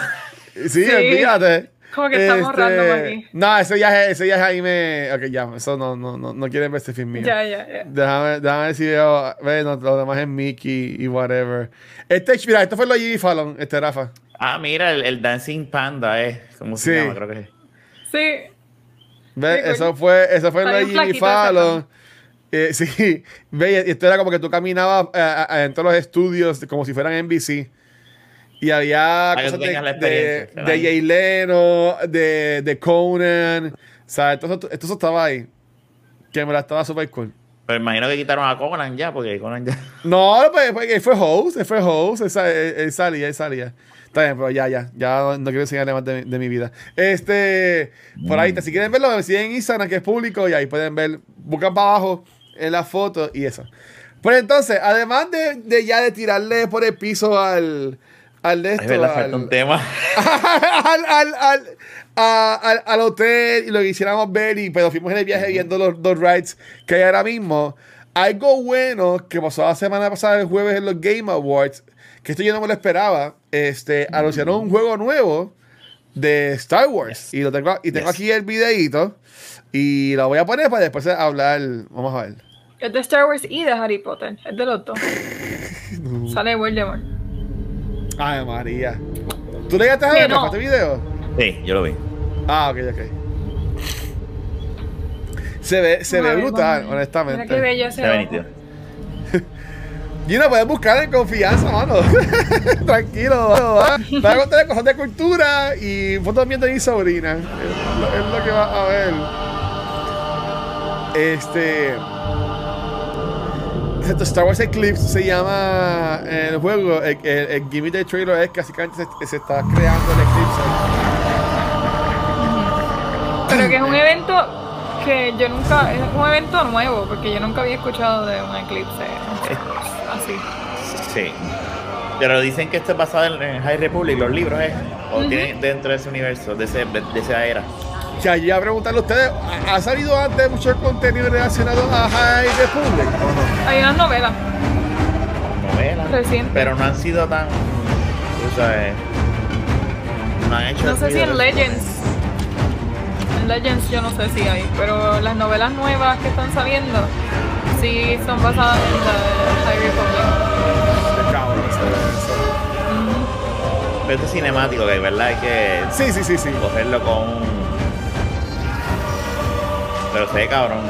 Sí, Sí. fíjate. Como que estamos Este, random aquí. No, ese viaje, ese viaje ahí me. Ok, ya, eso no, no, no, no quieren ver este film mío. Ya, ya, ya. Déjame, déjame ver si veo. Ve, no, lo demás es Mickey y whatever. Este, mira, esto fue lo de Jimmy Fallon, este Rafa. Ah, mira, el, el Dancing Panda, ¿eh? ¿Cómo se Sí. llama? Creo que es. Sí. Ve, Sí, eso fue, eso fue lo de Jimmy Fallon. Eh, sí, [LAUGHS] ve, y esto era como que tú caminabas eh, a- adentro de los estudios como si fueran NBC. Y había cosas de, de, de. Jay Leno, de, de Conan. O sea, esto, esto, esto estaba ahí. Que me la estaba súper cool. Pero imagino que quitaron a Conan ya, porque Conan ya. [LAUGHS] No, pues, pues, él fue host, él fue host, él, sa- él- él salía, él salía. Está bien, pero ya, ya, ya no, quiero enseñarle más de, mi- de mi vida. Este, por ahí, si quieren verlo, me siguen en Instagram, que es público, y ahí pueden ver, buscan para abajo en la foto y eso. Pues entonces, además de, de ya de tirarle por el piso al, al de Es esto, al, un tema. [LAUGHS] al, al, al, a- al- al hotel y lo que quisiéramos ver, y pero fuimos en el viaje viendo los, los rides que hay ahora mismo. Algo bueno que pasó la semana pasada, el jueves, en los Game Awards, que esto yo no me lo esperaba, este, anunciaron un juego nuevo de Star Wars. Y, lo tengo, y tengo Yes. aquí el videito y lo voy a poner para después hablar. Vamos a ver. Es de Star Wars y de Harry Potter. Es de los dos. Sale Voldemort. Ay, María. ¿Tú le llegaste a ver no. este video? Sí, yo lo vi. Ah, ok, ok. Se ve, se ve brutal, ver. Mira honestamente. qué bello ese Se ve no puedes buscar en confianza, mano. [LAUGHS] Tranquilo, mano, va. Te voy a contar cosas de cultura y fotos mías de mi sobrina. Es lo, es lo que vas a ver. Este. Esto, Star Wars Eclipse se llama el juego. El, el, el gimmick del trailer es que básicamente se, se está creando el eclipse. Pero que es un evento que yo nunca. Es un evento nuevo, porque yo nunca había escuchado de un eclipse así. Sí. Pero dicen que esto es basado en, en High Republic, los libros, ¿eh? O tienen dentro de ese universo, de, ese, de, de esa era. Ya, ya preguntarle a ustedes, ¿ha- ¿ha salido antes mucho contenido relacionado a High Republic o no? Hay unas novelas. Novelas. Reciente. Pero no han sido tan. Tú sabes. No han hecho. No sé si en. Legends. En Legends yo no sé si hay, pero las novelas nuevas que están saliendo sí son basadas en la de High Republic. Qué cabrón. Pero esto es cinemático, que verdad hay que Sí, sí, sí, sí. cogerlo con un. Pero ve cabrón.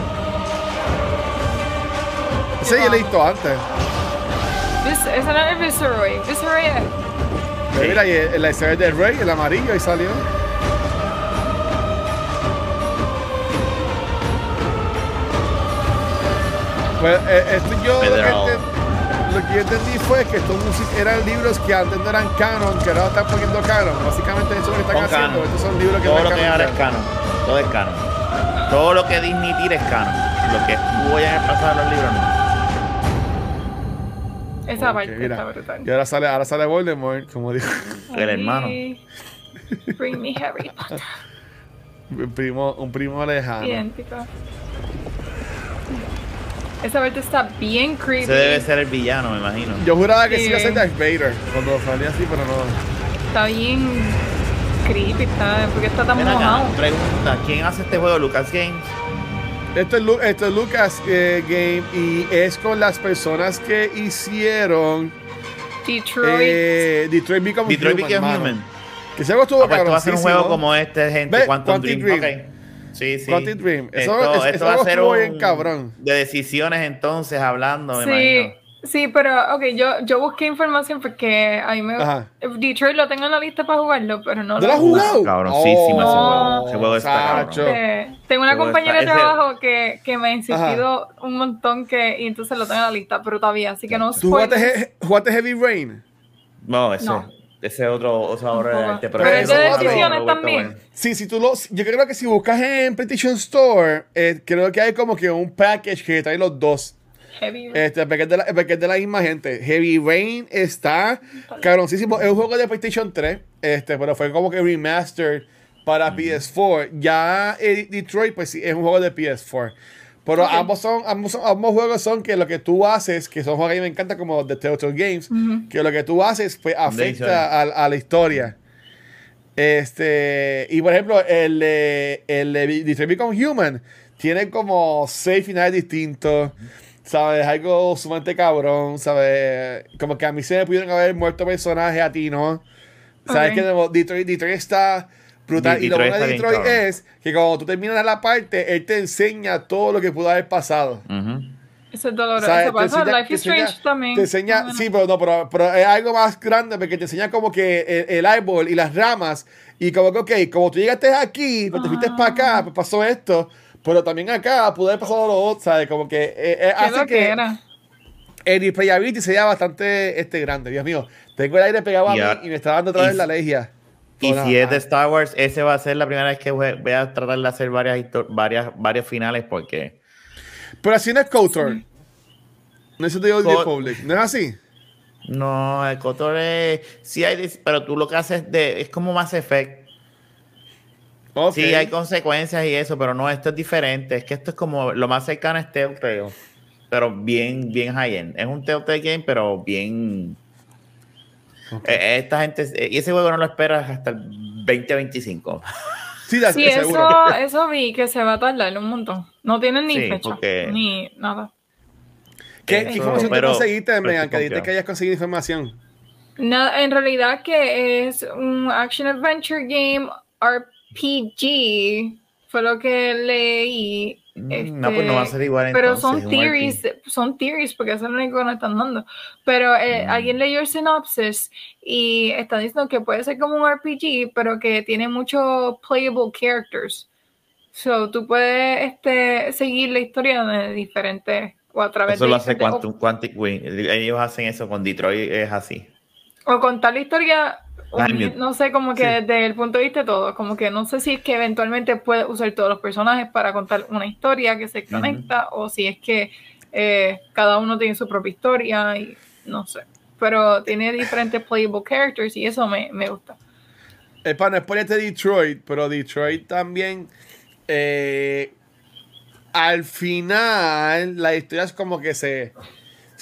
Sí, yo lo he visto antes. Vis- Ese no es Viceroy. Viceroy es. Pero Mira, y el, la escena del rey, el amarillo, ahí salió. Pues eh, esto yo lo que, lo yo entendí fue que estos músicos eran libros que antes no eran canon, que ahora están poniendo canon. Básicamente eso es lo que están Con haciendo. canon. Estos son libros que Todo no lo que ahora es canon. Todo es canon. Todo lo que Disney tira es canon. Lo que estuvo ya en el pasado de los libros no. Esa parte mira. está brutal. Y ahora sale, ahora sale Voldemort, como dijo [LAUGHS] El hermano. Bring me Harry Potter. un primo, un primo lejano. Idéntico. Esa parte está bien creepy. Ese debe ser el villano, me imagino. Yo juraba que sí Sí. iba a ser Darth Vader cuando salía así, pero no. Está bien creepy, está, porque está tan Ven acá, mojado. pregunta, ¿quién hace este juego? Lucas Games. Esto es, esto es Lucas eh, Game y es con las personas que hicieron Detroit. eh, Detroit Become Detroit Human. Become mano. Human. Que se estuvo Ah, pues esto va a ser un juego como este, gente, Ve, Quantum, Quantum Dream. Sí, sí. Quantum Dream. Eso- esto, va a ser un bien cabrón. de decisiones entonces hablando, me sí, imagino. Sí, pero ok, yo, yo busqué información porque a mí me. Ajá. Detroit lo tengo en la lista para jugarlo, pero no ¿No lo has jugado? Cabroncísimo ese juego. Oh, Ese juego está. Eh, tengo una compañera de trabajo que, que me ha insistido un montón que y entonces lo tengo en la lista, pero todavía, así que no ¿Tú jugaste, spoilers. He- jugaste Heavy Rain? No, ese, No. ese otro, otra obra de Tampoco. arte. Pero es de decisiones también. bueno. Sí, si tú lo, yo creo que si buscas en PlayStation Store, eh, creo que hay como que un package que trae los dos. Heavy. Este, porque es, de la, porque es de la misma gente. Heavy Rain está cabroncísimo. Es un juego de PlayStation 3, este, pero fue como que remastered para PS4. Ya eh, Detroit, pues sí, es un juego de PS4. Pero ambos, son, ambos, son- ambos juegos son que lo que tú haces, que son juegos que a mí me encanta como los de Telltale Games, que lo que tú haces pues afecta a, a la historia. Este, y por ejemplo, el, de- el de Detroit Become Human tiene como seis finales distintos. ¿Sabes? Algo sumamente cabrón, ¿sabes? Como que a mí se me pudieron haber muerto personajes a ti, ¿no? ¿Sabes Ok. que de- Detroit, Detroit está brutal? Di- y lo Detroit bueno de bien Detroit cabrón. es que cuando tú terminas la parte, él te enseña todo lo que pudo haber pasado. Ujú. Eso es doloroso. Eso pasa en enseña- Life te is Strange enseña- también. Te enseña, Ah, bueno. sí, pero no, pero, pero es algo más grande porque te enseña como que el, el árbol y las ramas y como que, ok, como tú llegaste aquí, pues te fuiste para acá, pues pasó esto, pero también acá pudo haber pasado lo otro, ¿sabes? Como que eh, eh, ¿Qué hace lo que que era? el replayability sería bastante este, grande. Dios mío, tengo el aire pegado a Y mí a- y me está dando otra vez y- la alergia. Y si es de Star Wars, ese va a ser la primera vez que voy a tratar de hacer varias, varias, varios finales porque Pero así no es KOTOR. No es de Old Co- Republic. ¿No es así? no, el Cotor es, sí hay, pero tú lo que haces de, es como Mass Effect. Sí, hay consecuencias y eso, pero no, esto es diferente. Es que esto es como lo más cercano es Telltale, pero bien, bien high-end. Es un Telltale game, pero bien. Eh, Esta gente, eh, y ese juego no lo esperas hasta el 2025. Sí, la- Sí, seguro. eso, [LAUGHS] eso vi que se va a tardar un montón. No tienen ni Sí, fecha, porque- ni nada. ¿Qué, Eso, qué información pero- te conseguiste, Megan? Que dijiste que hayas conseguido información. Nada, en realidad que es un action adventure game RPG, fue lo que leí. Mm, no, pues no va a ser igual Pero entonces, son theories, son theories, porque eso es lo único que nos están dando. Pero eh, Mm. alguien leyó el synopsis y está diciendo que puede ser como un RPG, pero que tiene muchos playable characters. So, tú puedes este, seguir la historia de diferentes, o a través Eso de lo hace Quantum, Quantic Wing. Ellos hacen eso con Detroit, es así. o contar la historia, un- no sé, como que Sí. desde el punto de vista de todo, como que no sé si es que eventualmente puedes usar todos los personajes para contar una historia que se conecta, o si es que eh, cada uno tiene su propia historia, y no sé. Pero tiene diferentes playable characters y eso me, me gusta. Es para no spoilerte Detroit, pero Detroit también. eh, al final, la historia es como que se.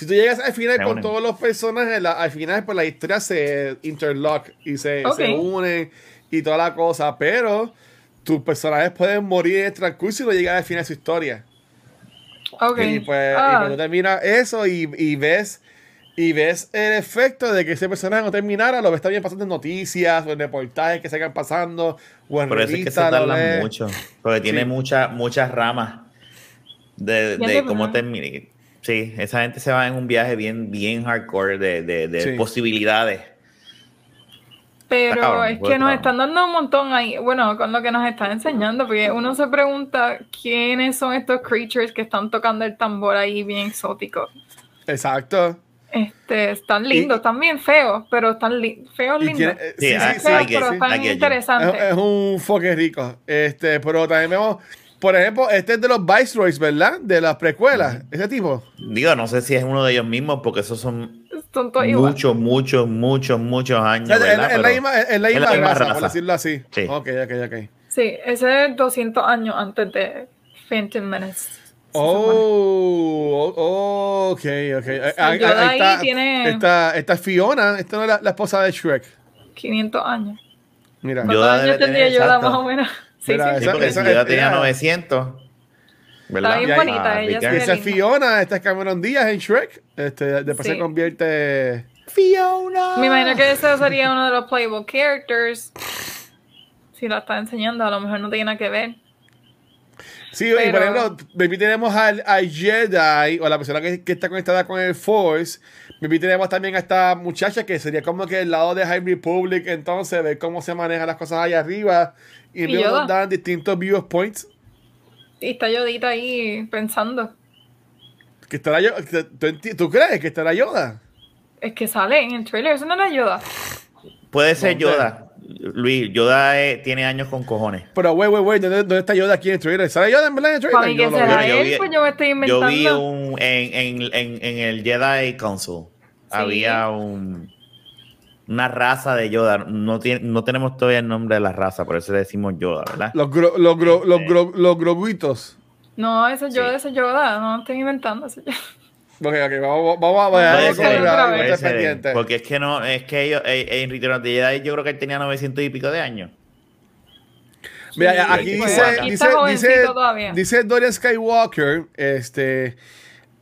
Si tú llegas al final Se con unen. todos los personajes, la- al final, pues la historia se interlock y se, Ok. se unen y toda la cosa. Pero tus personajes pueden morir en el transcurso y no llegar al final de su historia. Ok. Y pues, y Ah, cuando termina eso y, y ves y ves el efecto de que ese personaje no terminara, lo ves también pasando en noticias o en reportajes que se pasando o en Por eso es que se tardan mucho. Porque tiene Sí. muchas muchas ramas de, de cómo termina. Sí, esa gente se va en un viaje bien, bien hardcore de, de- de Sí. posibilidades. Pero cabrón, es que nos están dando un montón ahí, bueno, con lo que nos están enseñando, porque uno se pregunta quiénes son estos creatures que están tocando el tambor ahí bien exótico. Exacto. Este, están lindos, están bien feos, pero están li- feos Y lindos. tiene- Sí, sí, sí, sí, sí, I get pero están interesantes. Es, es un foque rico. Este, pero también vemos, por ejemplo, este es de los Viceroys, ¿verdad? De las precuelas. Ese tipo. Digo, no sé si es uno de ellos mismos, porque esos son Son todos igual. muchos, muchos, muchos, muchos años. es, la misma, es la misma misma raza, por raza. decirlo así. Sí. Ok, ok, ok. Sí, ese es 200 años antes de Phantom Menace. Oh, oh, ok, ok. Ahí, está, tiene- está, está Fiona, esta no es la, la esposa de Shrek. 500 años. Mira. ¿Cuántos Yoda años tendría Yoda más o menos? Sí, Mira, sí, Sí, esa- porque esa- si yo tenía esa- 900. ¿Verdad? bien Y ahí- bonita Ah, ella. Esa es. Fiona, esta es Cameron Díaz en Shrek. Este, después Sí. se convierte. Fiona. Me imagino que ese sería uno de los playable characters. Si la está enseñando, a lo mejor no tiene nada que ver. Sí, y por Pero- ejemplo, maybe tenemos al, al Jedi o la persona que, que está conectada con el Force. Maybe tenemos también a esta muchacha que sería como que el lado de High Republic, entonces, ver cómo se manejan las cosas allá arriba. Y, Y luego nos dan distintos viewpoints. Y está Yodita ahí pensando. Que estará Yoda. ¿Tú, crees que estará Yoda? Es que sale en el trailer, eso no era Yoda. Puede ser ¿Dónde? Yoda. Luis, Yoda eh, tiene años con cojones. Pero, güey, güey, güey, ¿dónde, dónde está Yoda aquí en el trailer? ¿Sale Yoda en verdad en el trailer? Para mí Yo que no lo será veo. yo él, vi- pues yo me estoy Yo inventando. vi un en, en, en, en el Jedi Council. Había un una raza de Yoda. No, tiene, no tenemos todavía el nombre de la raza, por eso le decimos Yoda, ¿verdad? Los, gro, los, gro, los, gro, los groguitos. No, ese es Yoda, Sí. ese es Yoda, no estoy inventando ese es Yoda. Ok, ok, vamos, vamos a ver. Porque es que no, es que ellos, en Return of the Jedi yo creo que él tenía 900 y pico de años. Mira, Sí, aquí dice, dice, dice, dice Dorian Skywalker, este,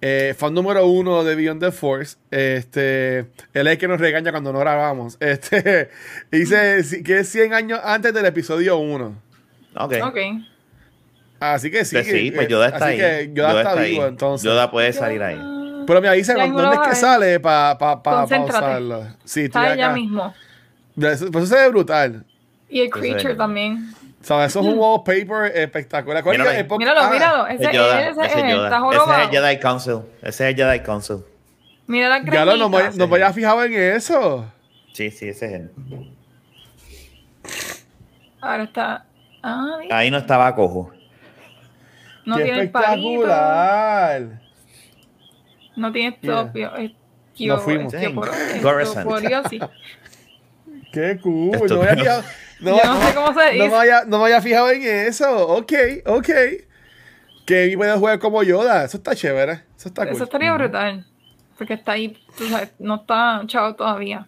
eh, fan número uno de Beyond the Force, este, él es el que nos regaña cuando no grabamos, [LAUGHS] este, dice que es 100 años antes del episodio 1. Ok. Así que sí. Pues sí, pues Yoda está así ahí. que Yoda, está vivo, ahí. entonces. Yoda puede salir ahí. Pero me avisa Ya mismo dónde es que sale para pa, pa, pa usarlo. Sí, Está ella acá. mismo. Eso, pues eso se ve brutal. Y el Creature también. O sea, eso es un wallpaper espectacular. ¿Cuál Míralo es el Míralo, ah, míralo. Ese Es Yoda, es, ese ese es Yoda. está Ese es el Jedi Council. Ese es el Jedi Council. Mira la Ya lo, no, me, cremita. no me había fijado en eso. Sí, sí, ese es él. Ahora está. Ah, mira, Ahí no estaba cojo. no ¡Qué tiene palito. espectacular! No tiene Yeah. estopio. es- Nos fuimos. estoporiosis. ¡Qué cool! Esto- No había fijado. No, Yo no sé cómo se no dice. me había, no me había fijado en eso. Ok, ok. Que puede jugar como Yoda. Eso está chévere. Eso está cool. Eso estaría brutal. Porque está ahí, tú sabes, no está chavo todavía.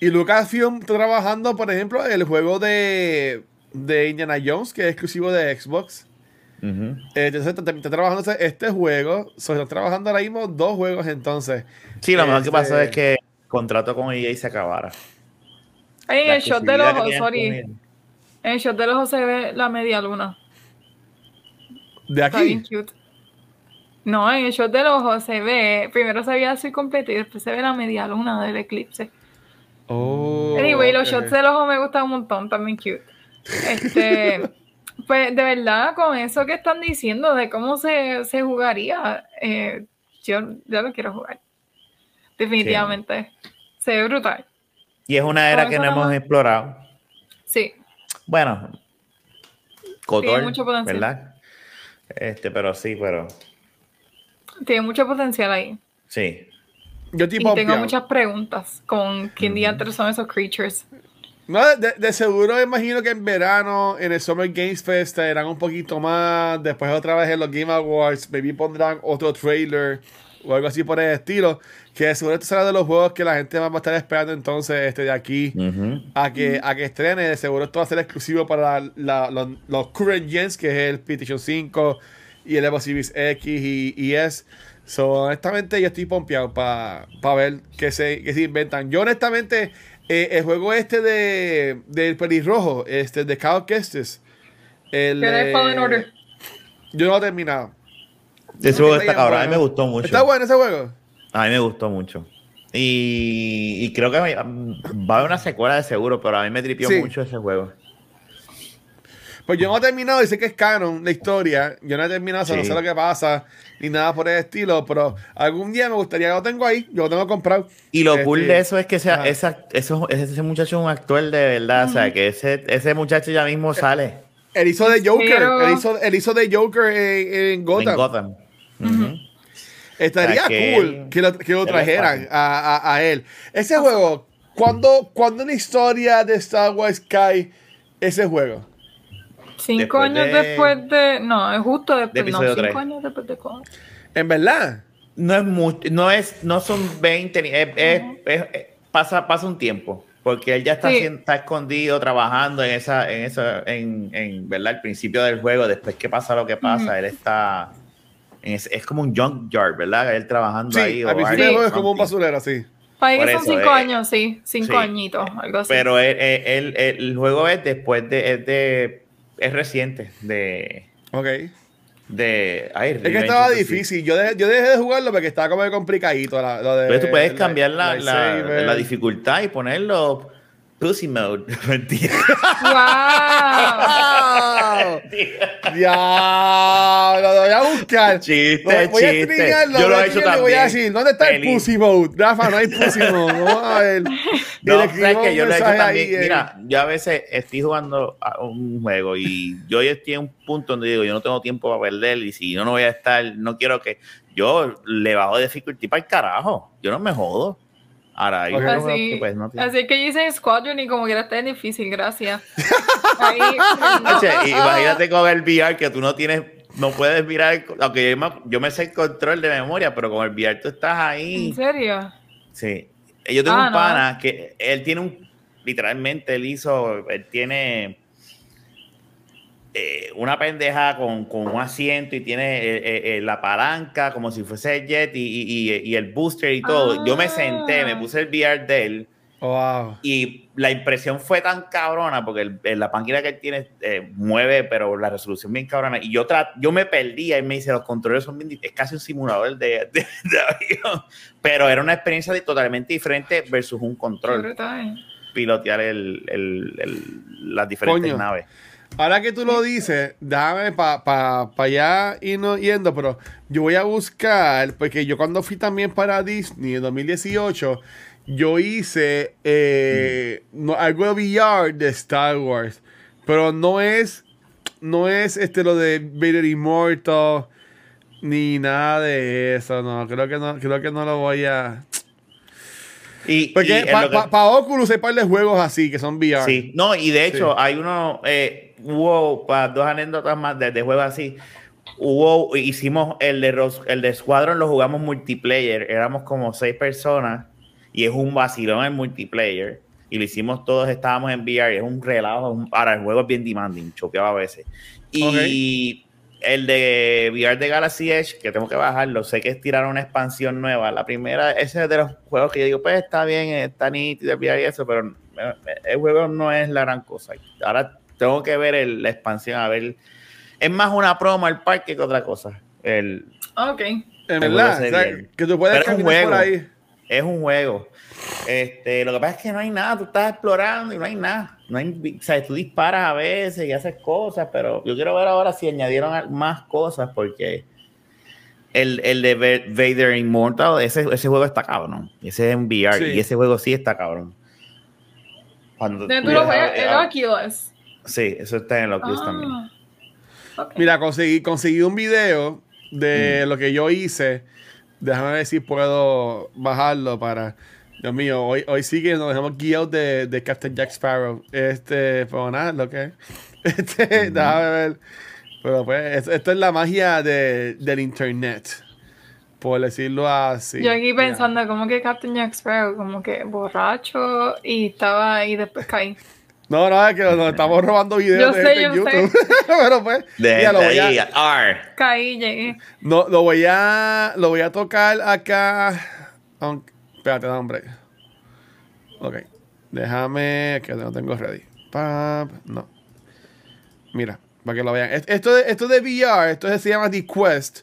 Y Lucasfilm está trabajando, por ejemplo, el juego de, de Indiana Jones, que es exclusivo de Xbox. Eh, Entonces está, está trabajando este- este juego. So, están trabajando ahora mismo dos juegos entonces. Sí, lo mejor que Este- pasó es que el contrato con EA se acabara. En el shot del ojo, sorry. En el shot del ojo se ve la media luna. De Está bien aquí. cute. No, en el shot del ojo se ve, primero se ve así completo y después se ve la media luna del eclipse. Oh, Anyway, los shots del ojo me gustan un montón, también cute. Este, [LAUGHS] pues de verdad, con eso que están diciendo de cómo se, se jugaría, eh, yo, yo lo quiero jugar. Definitivamente. Se ve brutal. Y es una era que no hemos explorado. Sí, Bueno, Cotor, mucho potencial. ¿verdad? Este, pero sí, pero tiene mucho potencial ahí. sí. Yo Y tipo. tengo muchas preguntas con quién diantres son esos creatures. No, de, de seguro imagino que en verano, en el Summer Games Fest, traerán un poquito más. Después otra vez en los Game Awards, maybe pondrán otro trailer o algo así por el estilo. Que seguro esto será de los juegos que la gente va a estar esperando entonces este de aquí a que, a que estrene. De seguro esto va a ser exclusivo para la- los, los current gens, que es el PlayStation 5 y el Xbox Series X y, y S. So, honestamente, yo estoy pompeado para ver qué se, qué se inventan. Yo, honestamente, eh, el juego este de del pelirrojo, este de Chaos Kestis, el, el Fallen eh, Order. Yo no lo he terminado. Ese juego Está cabrón. A mí me gustó mucho. ¿Está bueno ese juego? A mí me gustó mucho. Y, y creo que me- va a haber una secuela de seguro, pero a mí me tripió Sí. mucho ese juego. Pues yo no he terminado, dice que es canon la historia. Yo no he terminado, o sea, no Sí. sé lo que pasa, ni nada por el estilo, pero algún día me gustaría, lo tengo ahí, yo lo tengo comprado. Y lo Este, cool de eso es que sea, ajá. esa, eso, ese muchacho es un actor de verdad. O sea, que ese, ese muchacho ya mismo sale Él hizo de Joker, él, hizo, él hizo de Joker en, en Gotham. en Gotham. Ujú. Estaría O sea, que cool que lo, que lo trajeran a, a- a él. Ese juego, ¿cuándo, ¿cuándo en la historia de Star Wars cae ese juego? Cinco Después años de- después de. No, es justo después. No, episodio cinco tres. años después de. En verdad. No es mucho, no es, no son 20, ni- es- es- es- es- pasa, pasa un tiempo. Porque él ya está, Sí. está escondido trabajando en esa, en esa, en, en verdad, el principio del juego, después que pasa lo que pasa, él está ese- es como un junkyard, ¿verdad? Él trabajando Sí, ahí. o al principio es como un basurero, sí. Para que son eso, cinco eh, años, sí. Cinco sí. añitos, algo así. Pero él- él- el juego es después de, es de, es reciente, de, Ok. de, ay, Es que estaba difícil. Yo, dejé- yo dejé de jugarlo porque estaba como complicadito. La, lo de, Entonces tú puedes cambiar la, la, la dificultad y ponerlo pussy mode. [LAUGHS] Mentira. ¡Wow! Ya, lo voy a buscar. Chiste, Voy- voy a chiste. trinearlo, Yo lo he hecho y Voy a también. decir, ¿dónde está el Feliz. pussy mode? Rafa, no hay pussy mode. Vamos a ver. [LAUGHS] No, escribo que yo lo he hecho también. ahí, eh. Mira, yo a veces estoy jugando a un juego y yo ya estoy en un punto donde digo, yo no tengo tiempo para perder y si yo no voy a estar, no quiero que yo le bajo difficulty para el carajo. Yo no me jodo. Ahora, juegos Así, que, pues, no tienen- así que yo hice Squadron y como que era tan difícil, gracias. [LAUGHS] Ahí, Oye, imagínate con el VR que tú no tienes no puedes mirar, el- aunque yo me, yo me sé el control de memoria, pero con el VR tú estás ahí. ¿En serio? Sí. Yo tengo Ah, un no. pana que él tiene un, literalmente, él hizo, él tiene eh, una pendeja con, con un asiento y tiene eh, eh, la palanca como si fuese el jet y, y- y- y el booster y todo. Yo me senté, me Ah. puse el VR de él Wow. y la impresión fue tan cabrona porque el- el- la máquina que él tiene eh, mueve, pero la resolución bien cabrona. Y yo, yo me perdía y me dice, los controles son bien, es casi un simulador de, de- de avión. Pero era una experiencia de- totalmente diferente versus un control, pilotear el, el- el- las diferentes Coño. naves. Ahora que tú lo dices, déjame para pa, pa allá irnos yendo, pero yo voy a buscar, porque yo cuando fui también para Disney en 2018, yo hice eh, no, algo de VR de Star Wars, pero no es, no es este lo de Vader Immortal, ni nada de eso, no, creo que no, creo que no lo voy a... Y, Porque y para que- Oculus hay par de juegos así que son VR. Sí, no, y de hecho Sí. hay uno, eh, hubo para dos anécdotas más de, de juegos así. Hubo, hicimos el de, Ros- el de Squadron, lo jugamos multiplayer, éramos como seis personas y es un vacilón el multiplayer. Y lo hicimos todos, estábamos en VR, y es un relajo. un- ahora, el juego es bien demanding, chopeaba a veces. Y el de VR de Galaxy Edge, que tengo que bajarlo, sé que tiraron una expansión nueva. La primera, ese es de los juegos que yo digo, pues está bien, está nítido el VR y eso, pero eh, el juego no es la gran cosa. Ahora tengo que ver el- la expansión, a ver. Es más una promo al parque que otra cosa. El, Ok. En El verdad, juego o sea, que tú puedes es un caminar por juego. ahí. es un juego. Este, lo que pasa es que no hay nada, tú estás explorando y no hay nada. No hay, o sea, tú disparas a veces y haces cosas, pero yo quiero ver ahora si añadieron más cosas porque el, el de Va- Vader Immortal, ese, ese juego está cabrón. Ese es en VR Sí. y ese juego sí está cabrón. Cuando ¿De tú tú lo juegas? El ah, Oculus. Sí, eso está en Oculus también. Ah. Ok. Mira, conseguí, conseguí un video de Mm. lo que yo hice. Déjame ver si puedo bajarlo para. Dios mío, hoy, hoy sí que nos dejamos guiados de, de Captain Jack Sparrow. Este, pero nada, lo que. [LAUGHS] Este, déjame ver. Pero pues, es- esto es la magia de, del internet. Por decirlo así. Yo aquí pensando como que Captain Jack Sparrow, como que borracho y estaba ahí después caí. No, no, es que nos estamos robando videos Yo de sé, gente en yo sé. YouTube. [LAUGHS] pero pues, De mira, lo voy a- ahí, R. Caí, llegué. No, lo voy a. Lo voy a tocar acá. Aunque, espérate, no, hombre. Ok. Déjame. Que no tengo ready. Pap, no. Mira, para que lo vean. Es- Esto de, esto de VR, esto se llama The Quest.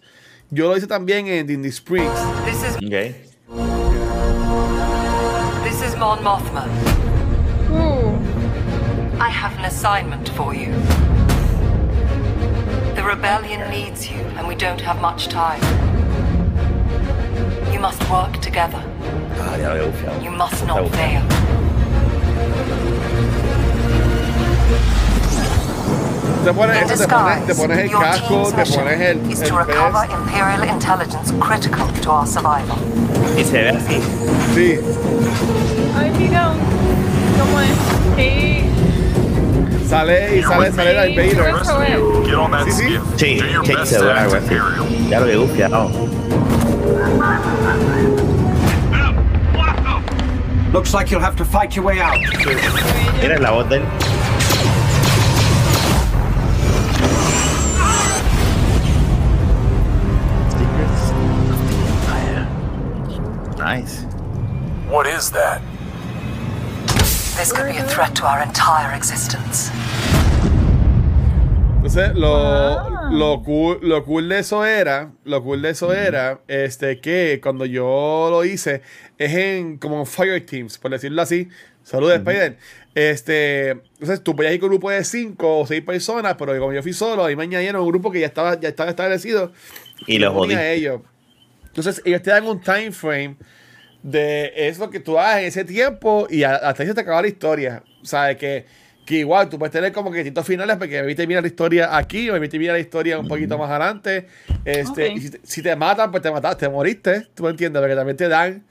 Yo lo hice también en Disney Springs. This is Ok. this is Mon Mothma. I have an assignment for you. The rebellion needs you, and we don't have much time. You must work together. Ah, ya lo. You must not fail. Te pones, In esto, te pones, te disguise, pones el your casco, team's te mission pones el, is el to recover vest. Imperial intelligence critical to our survival. Y se ve así. Sí. ay, mira. ¿Cómo es? Sí. Sale y sale, sale Darth Sí, Vader. eso es. Get on that Sí, sí. Sí, Do sí, se to ve algo así. Ya lo había bufiado. Looks like you'll have to fight your way out. Mira la voz de él. Nice. What is that? Entonces, lo, Ah. lo, cool, lo cool de eso era, lo cool de eso era, este, que cuando yo lo hice, es en como en Fire Teams, por decirlo así. Saludos, Spider. Este, entonces tú podías ir con un grupo de cinco o seis personas, pero como yo fui solo, ahí me añadieron un grupo que ya estaba, ya estaba establecido. Y lo me unía a jodí. ellos. Entonces, ellos te dan un time frame de eso que tú hagas en ese tiempo y hasta ahí se te acaba la historia. O sea, que, que igual tú puedes tener como que distintos finales porque me termina la historia aquí o me termina la historia un poquito más adelante. Este, Ok. y si, te, si te matan, pues te mataste, te moriste. Tú me entiendes, porque también te dan,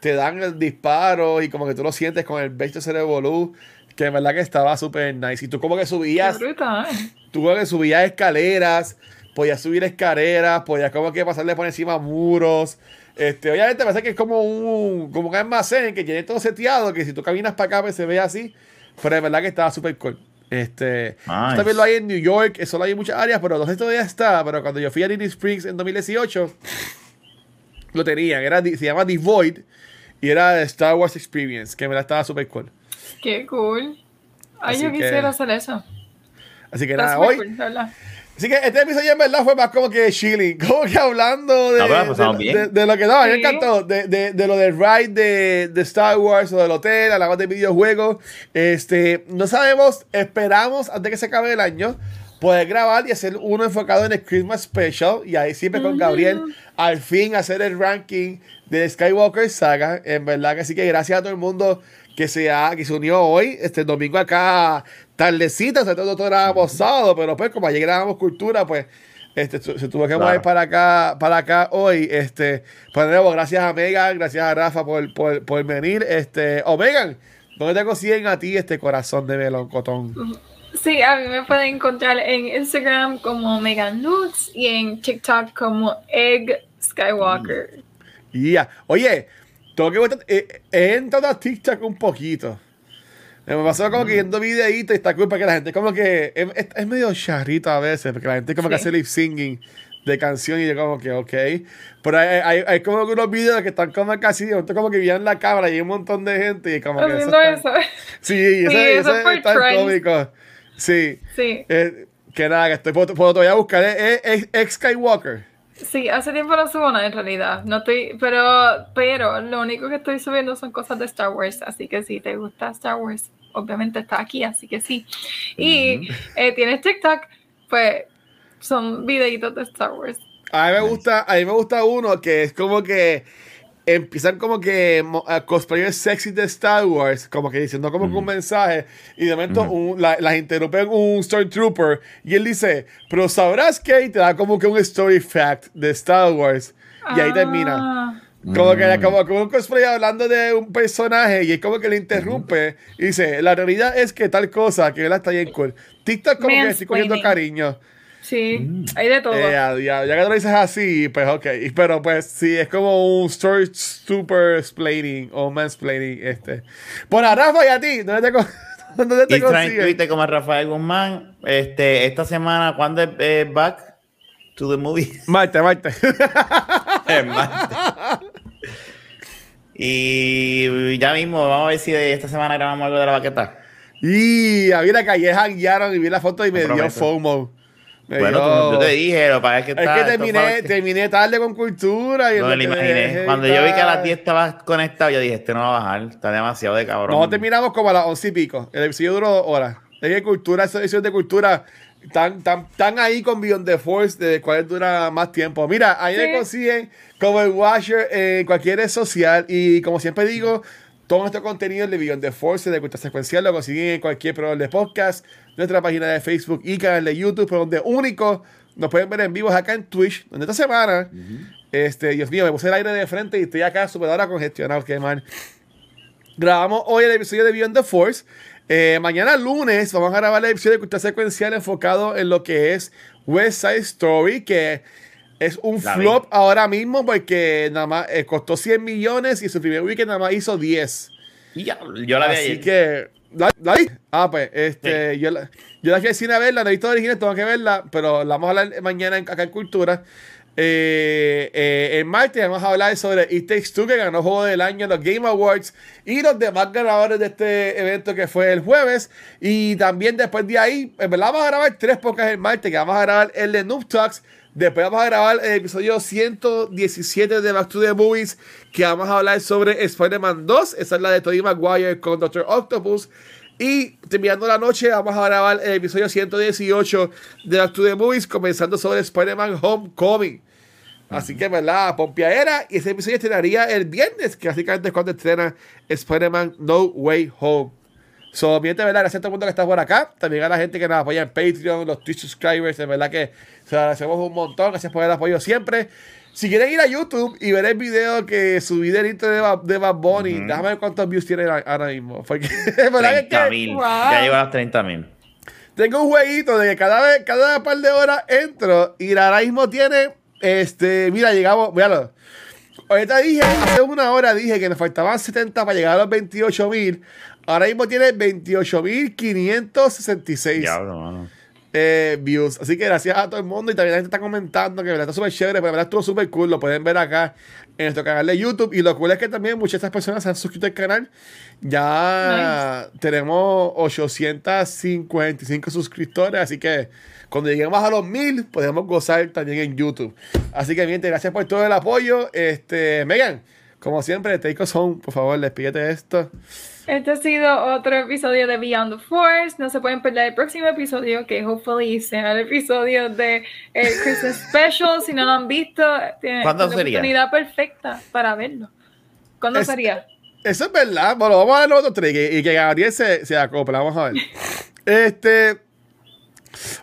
te dan el disparo y como que tú lo sientes con el Besto Cerebolu, que en verdad que estaba súper nice. Y tú como que subías tú como que subías escaleras, podías subir escaleras, podías como que pasarle por encima muros. Este, obviamente parece que es como un, como un almacén que tiene todo seteado, que si tú caminas para acá pues se ve así, pero es verdad que estaba súper cool. Este, Nice. también lo hay en New York, eso lo hay en muchas áreas, pero no sé si todavía está, pero cuando yo fui a Disney Springs en 2018, lo tenían, era, se llama The Void, y era de Star Wars Experience, que me la estaba súper cool. Qué cool. Ay, Así yo que- quisiera hacer eso. Así que Está nada, hoy, cool. Así que este episodio en verdad fue más como que chilling, [LAUGHS] como que hablando de, No, de- de lo que no, a mí me Sí. encantó, de, de, de lo del ride de, de Star Wars o del hotel, hablamos de videojuegos. Este, no sabemos, esperamos antes que se acabe el año poder grabar y hacer uno enfocado en el Christmas Special y ahí siempre con Gabriel al fin hacer el ranking de Skywalker Saga. En verdad que sí que gracias a todo el mundo que se, ha, que se unió hoy, este domingo acá tardecita, sobre todo todo grabamos sábado, pero pues como ayer grabamos cultura, pues este, se tuvo que Claro. mover para acá, para acá hoy. Este, pues de nuevo, gracias a Megan, gracias a Rafa por, por, por venir. Este, o Megan, ¿dónde te consiguen a ti este corazón de melocotón? Sí, a mí me pueden encontrar en Instagram como Megan Lutz y en TikTok como Egg Skywalker. Y ya. Oye, tengo que volver- eh, he entrado a TikTok un poquito. Me pasó como que viendo videitos y está cool porque la gente como que es, es- es medio charrito a veces, porque la gente como que Sí. hace lip singing de canción y yo como que ok. Pero hay, hay, hay como que unos videos que están como casi, como que vienen la cámara y hay un montón de gente y como que Haciendo está- eso. Sí, ese, [LAUGHS] Sí, eso está trend. cómico. Sí. Sí. Eh, que nada, que estoy, puedo, puedo todavía buscar. Es, es, es Skywalker. Sí, hace tiempo no subo nada en realidad. No estoy, pero, pero lo único que estoy subiendo son cosas de Star Wars. Así que si te gusta Star Wars, obviamente está aquí, así que sí. Y eh, tienes TikTok, pues son videitos de Star Wars. A mí me gusta, a mí me gusta uno que es como que empiezan como que a cosplayers sexy de Star Wars, como que diciendo como que un mensaje, y de momento un- la- las interrumpen un Stormtrooper, y él dice, pero sabrás que, y te da como que un story fact de Star Wars, y ahí termina. Ah, Como que, como que un cosplay hablando de un personaje y es como que le interrumpe y dice, la realidad es que tal cosa, que él está bien cool. TikTok como que estoy cogiendo cariño. Sí, hay de todo. Eh, ya, ya, ya que lo dices así, pues ok. Pero pues sí, es como un story super explaining o mansplaining este. Bueno, a Rafa y a ti, ¿dónde te, [LAUGHS] dónde te y? Twitter como Rafael Guzmán. Este, esta semana, ¿cuándo es eh, back to the movie? [LAUGHS] Marte, Marte. [LAUGHS] El martes. Y ya mismo, vamos a ver si de esta semana grabamos algo de la baqueta. y a mí la calle janguearon y vi la foto y me dio Comprometo. FOMO. Bueno, tú- yo te dije, lo que pasa es que Es está- que terminé, terminé tarde con cultura. Y No me lo imaginé. Cuando yo vi que a las tal. 10 estabas conectado, yo dije, este no va a bajar, está demasiado de cabrón. No, terminamos como a las once y pico. El episodio duró dos horas. Es que cultura, esas ediciones de cultura están tan, tan ahí con Beyond the Force, de cuál dura más tiempo. Mira, ahí Sí. consiguen como el Washer en cualquier red social. Y como siempre digo, todo nuestro contenido de Beyond the Force, de cultura secuencial, lo consiguen en cualquier programa de podcast, nuestra página de Facebook y canal de YouTube, pero donde único nos pueden ver en vivo es acá en Twitch, donde esta semana, este, Dios mío, me puse el aire de frente y estoy acá súper ahora congestionado, que mal. Grabamos hoy el episodio de Beyond the Force. Eh, mañana lunes vamos a grabar el episodio de cultura secuencial enfocado en lo que es West Side Story, que es un La flop ahora mismo porque nada más eh, costó 100 millones y su primer weekend nada más hizo 10. Y ya, yo la vi Así ayer. que. ¿La, la vi? Ah, pues, este, yo, la, yo la fui al cine a verla, no he visto original, tengo que verla, pero la vamos a hablar mañana en, acá en Cultura. Eh, eh, en martes vamos a hablar sobre It Takes Two, que ganó Juego del Año en los Game Awards, y los demás ganadores de este evento que fue el jueves. Y también después de ahí, en verdad vamos a grabar tres podcasts el martes, que vamos a grabar el de Noob Talks, Después vamos a grabar el episodio 117 de Back to the Movies, que vamos a hablar sobre Spider-Man 2. Esa es la de Tobey Maguire con Doctor Octopus. Y terminando la noche, vamos a grabar el episodio 118 de Back to the Movies, comenzando sobre Spider-Man Homecoming. Así que, ¿verdad? Pompeadera. Y ese episodio estrenaría el viernes, que básicamente es cuando estrena Spider-Man No Way Home. So, gente, ¿verdad? Gracias a todo el mundo que está por acá. También a la gente que nos apoya en Patreon, los Twitch subscribers. De verdad que se agradecemos un montón. Gracias por el apoyo siempre. Si quieren ir a YouTube y ver el video que subí del intro de, de Bad Bunny, déjame ver cuántos views tiene ahora- mismo. Porque, [LAUGHS] es verdad que- 30 mil. Wow. Ya llegó a las 30 mil. tengo un jueguito de que cada vez, cada par de horas entro y ahora mismo tiene, este, mira, llegamos, míralo. Ahorita dije, hace una hora dije que nos faltaban 70 para llegar a los 28 mil. Ahora mismo tiene 28.566 Diablo, mano. eh, views. Así que gracias a todo el mundo y también la gente está comentando que verdad está súper chévere, pero verdad estuvo súper cool. Lo pueden ver acá en nuestro canal de YouTube. Y lo cool es que también muchas de estas personas se han suscrito al canal. Ya tenemos 855 suscriptores, así que cuando lleguemos a los 1000 podemos gozar también en YouTube. Así que, bien, gracias por todo el apoyo. Este, Megan, como siempre, Take Us Home, por favor, despídete de esto. Este ha sido otro episodio de Beyond the Force. No se pueden perder el próximo episodio, que hopefully sea el episodio de el Christmas Special. Si no lo han visto, tienen ¿Cuándo una sería? oportunidad perfecta para verlo. ¿Cuándo Es- sería? Eso es verdad. Bueno, vamos a ver los otros tres y, y que Gabriel se, se acopla. Vamos a ver. [LAUGHS] Este.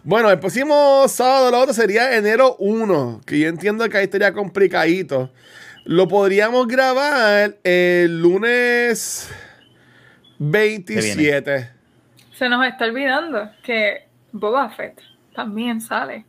Bueno, el próximo sábado, lo otro sería enero 1. Que yo entiendo que ahí estaría complicadito. Lo podríamos grabar el lunes 27. Se nos está olvidando que Boba Fett también sale.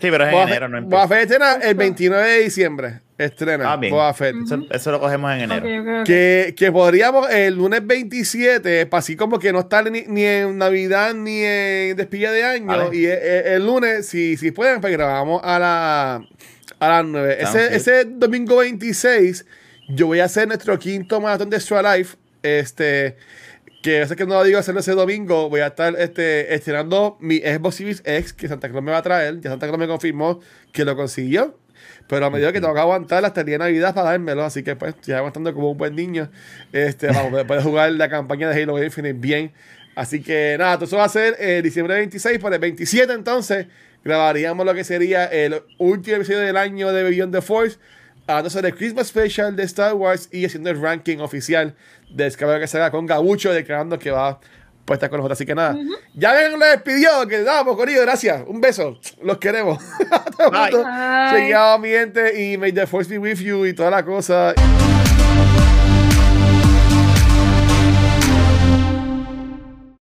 Sí, pero es en Boba enero, no Boba empieza. Fett estrena el 29 de diciembre. Estrena Ah. Boba Fett. Eso, eso lo cogemos en enero. Que, que podríamos el lunes 27, para así como que no estar ni, ni en Navidad ni en despedida de año. Vale. Y el, el- el lunes, si, si pueden, pues grabamos a, la, a las 9. Sounds Ese, ese domingo 26, yo voy a hacer nuestro quinto maratón de Extra Life. Este. Que sé que no lo digo hacerlo ese domingo. Voy a estar este, estrenando mi Xbox Series X que Santa Claus me va a traer. Ya Santa Claus me confirmó que lo consiguió. Pero me dijo que tengo que aguantar hasta el día de Navidad para dármelo. Así que pues estoy aguantando como un buen niño. Este, para poder, jugar la campaña de Halo Infinite bien. Así que nada, todo eso va a ser el diciembre 26. Por el 27 entonces grabaríamos lo que sería el último episodio del año de Beyond the Force. Hablando sobre el Christmas Special de Star Wars y haciendo el ranking oficial de Escabel que se haga con Gabucho declarando que va a estar con nosotros. Así que nada, ya ven, lo despidió. Que damos, Corillo, gracias. Un beso. Los queremos. [LAUGHS] Bye. Bye. Chequeado, mi gente. Y may the force be with you y toda la cosa.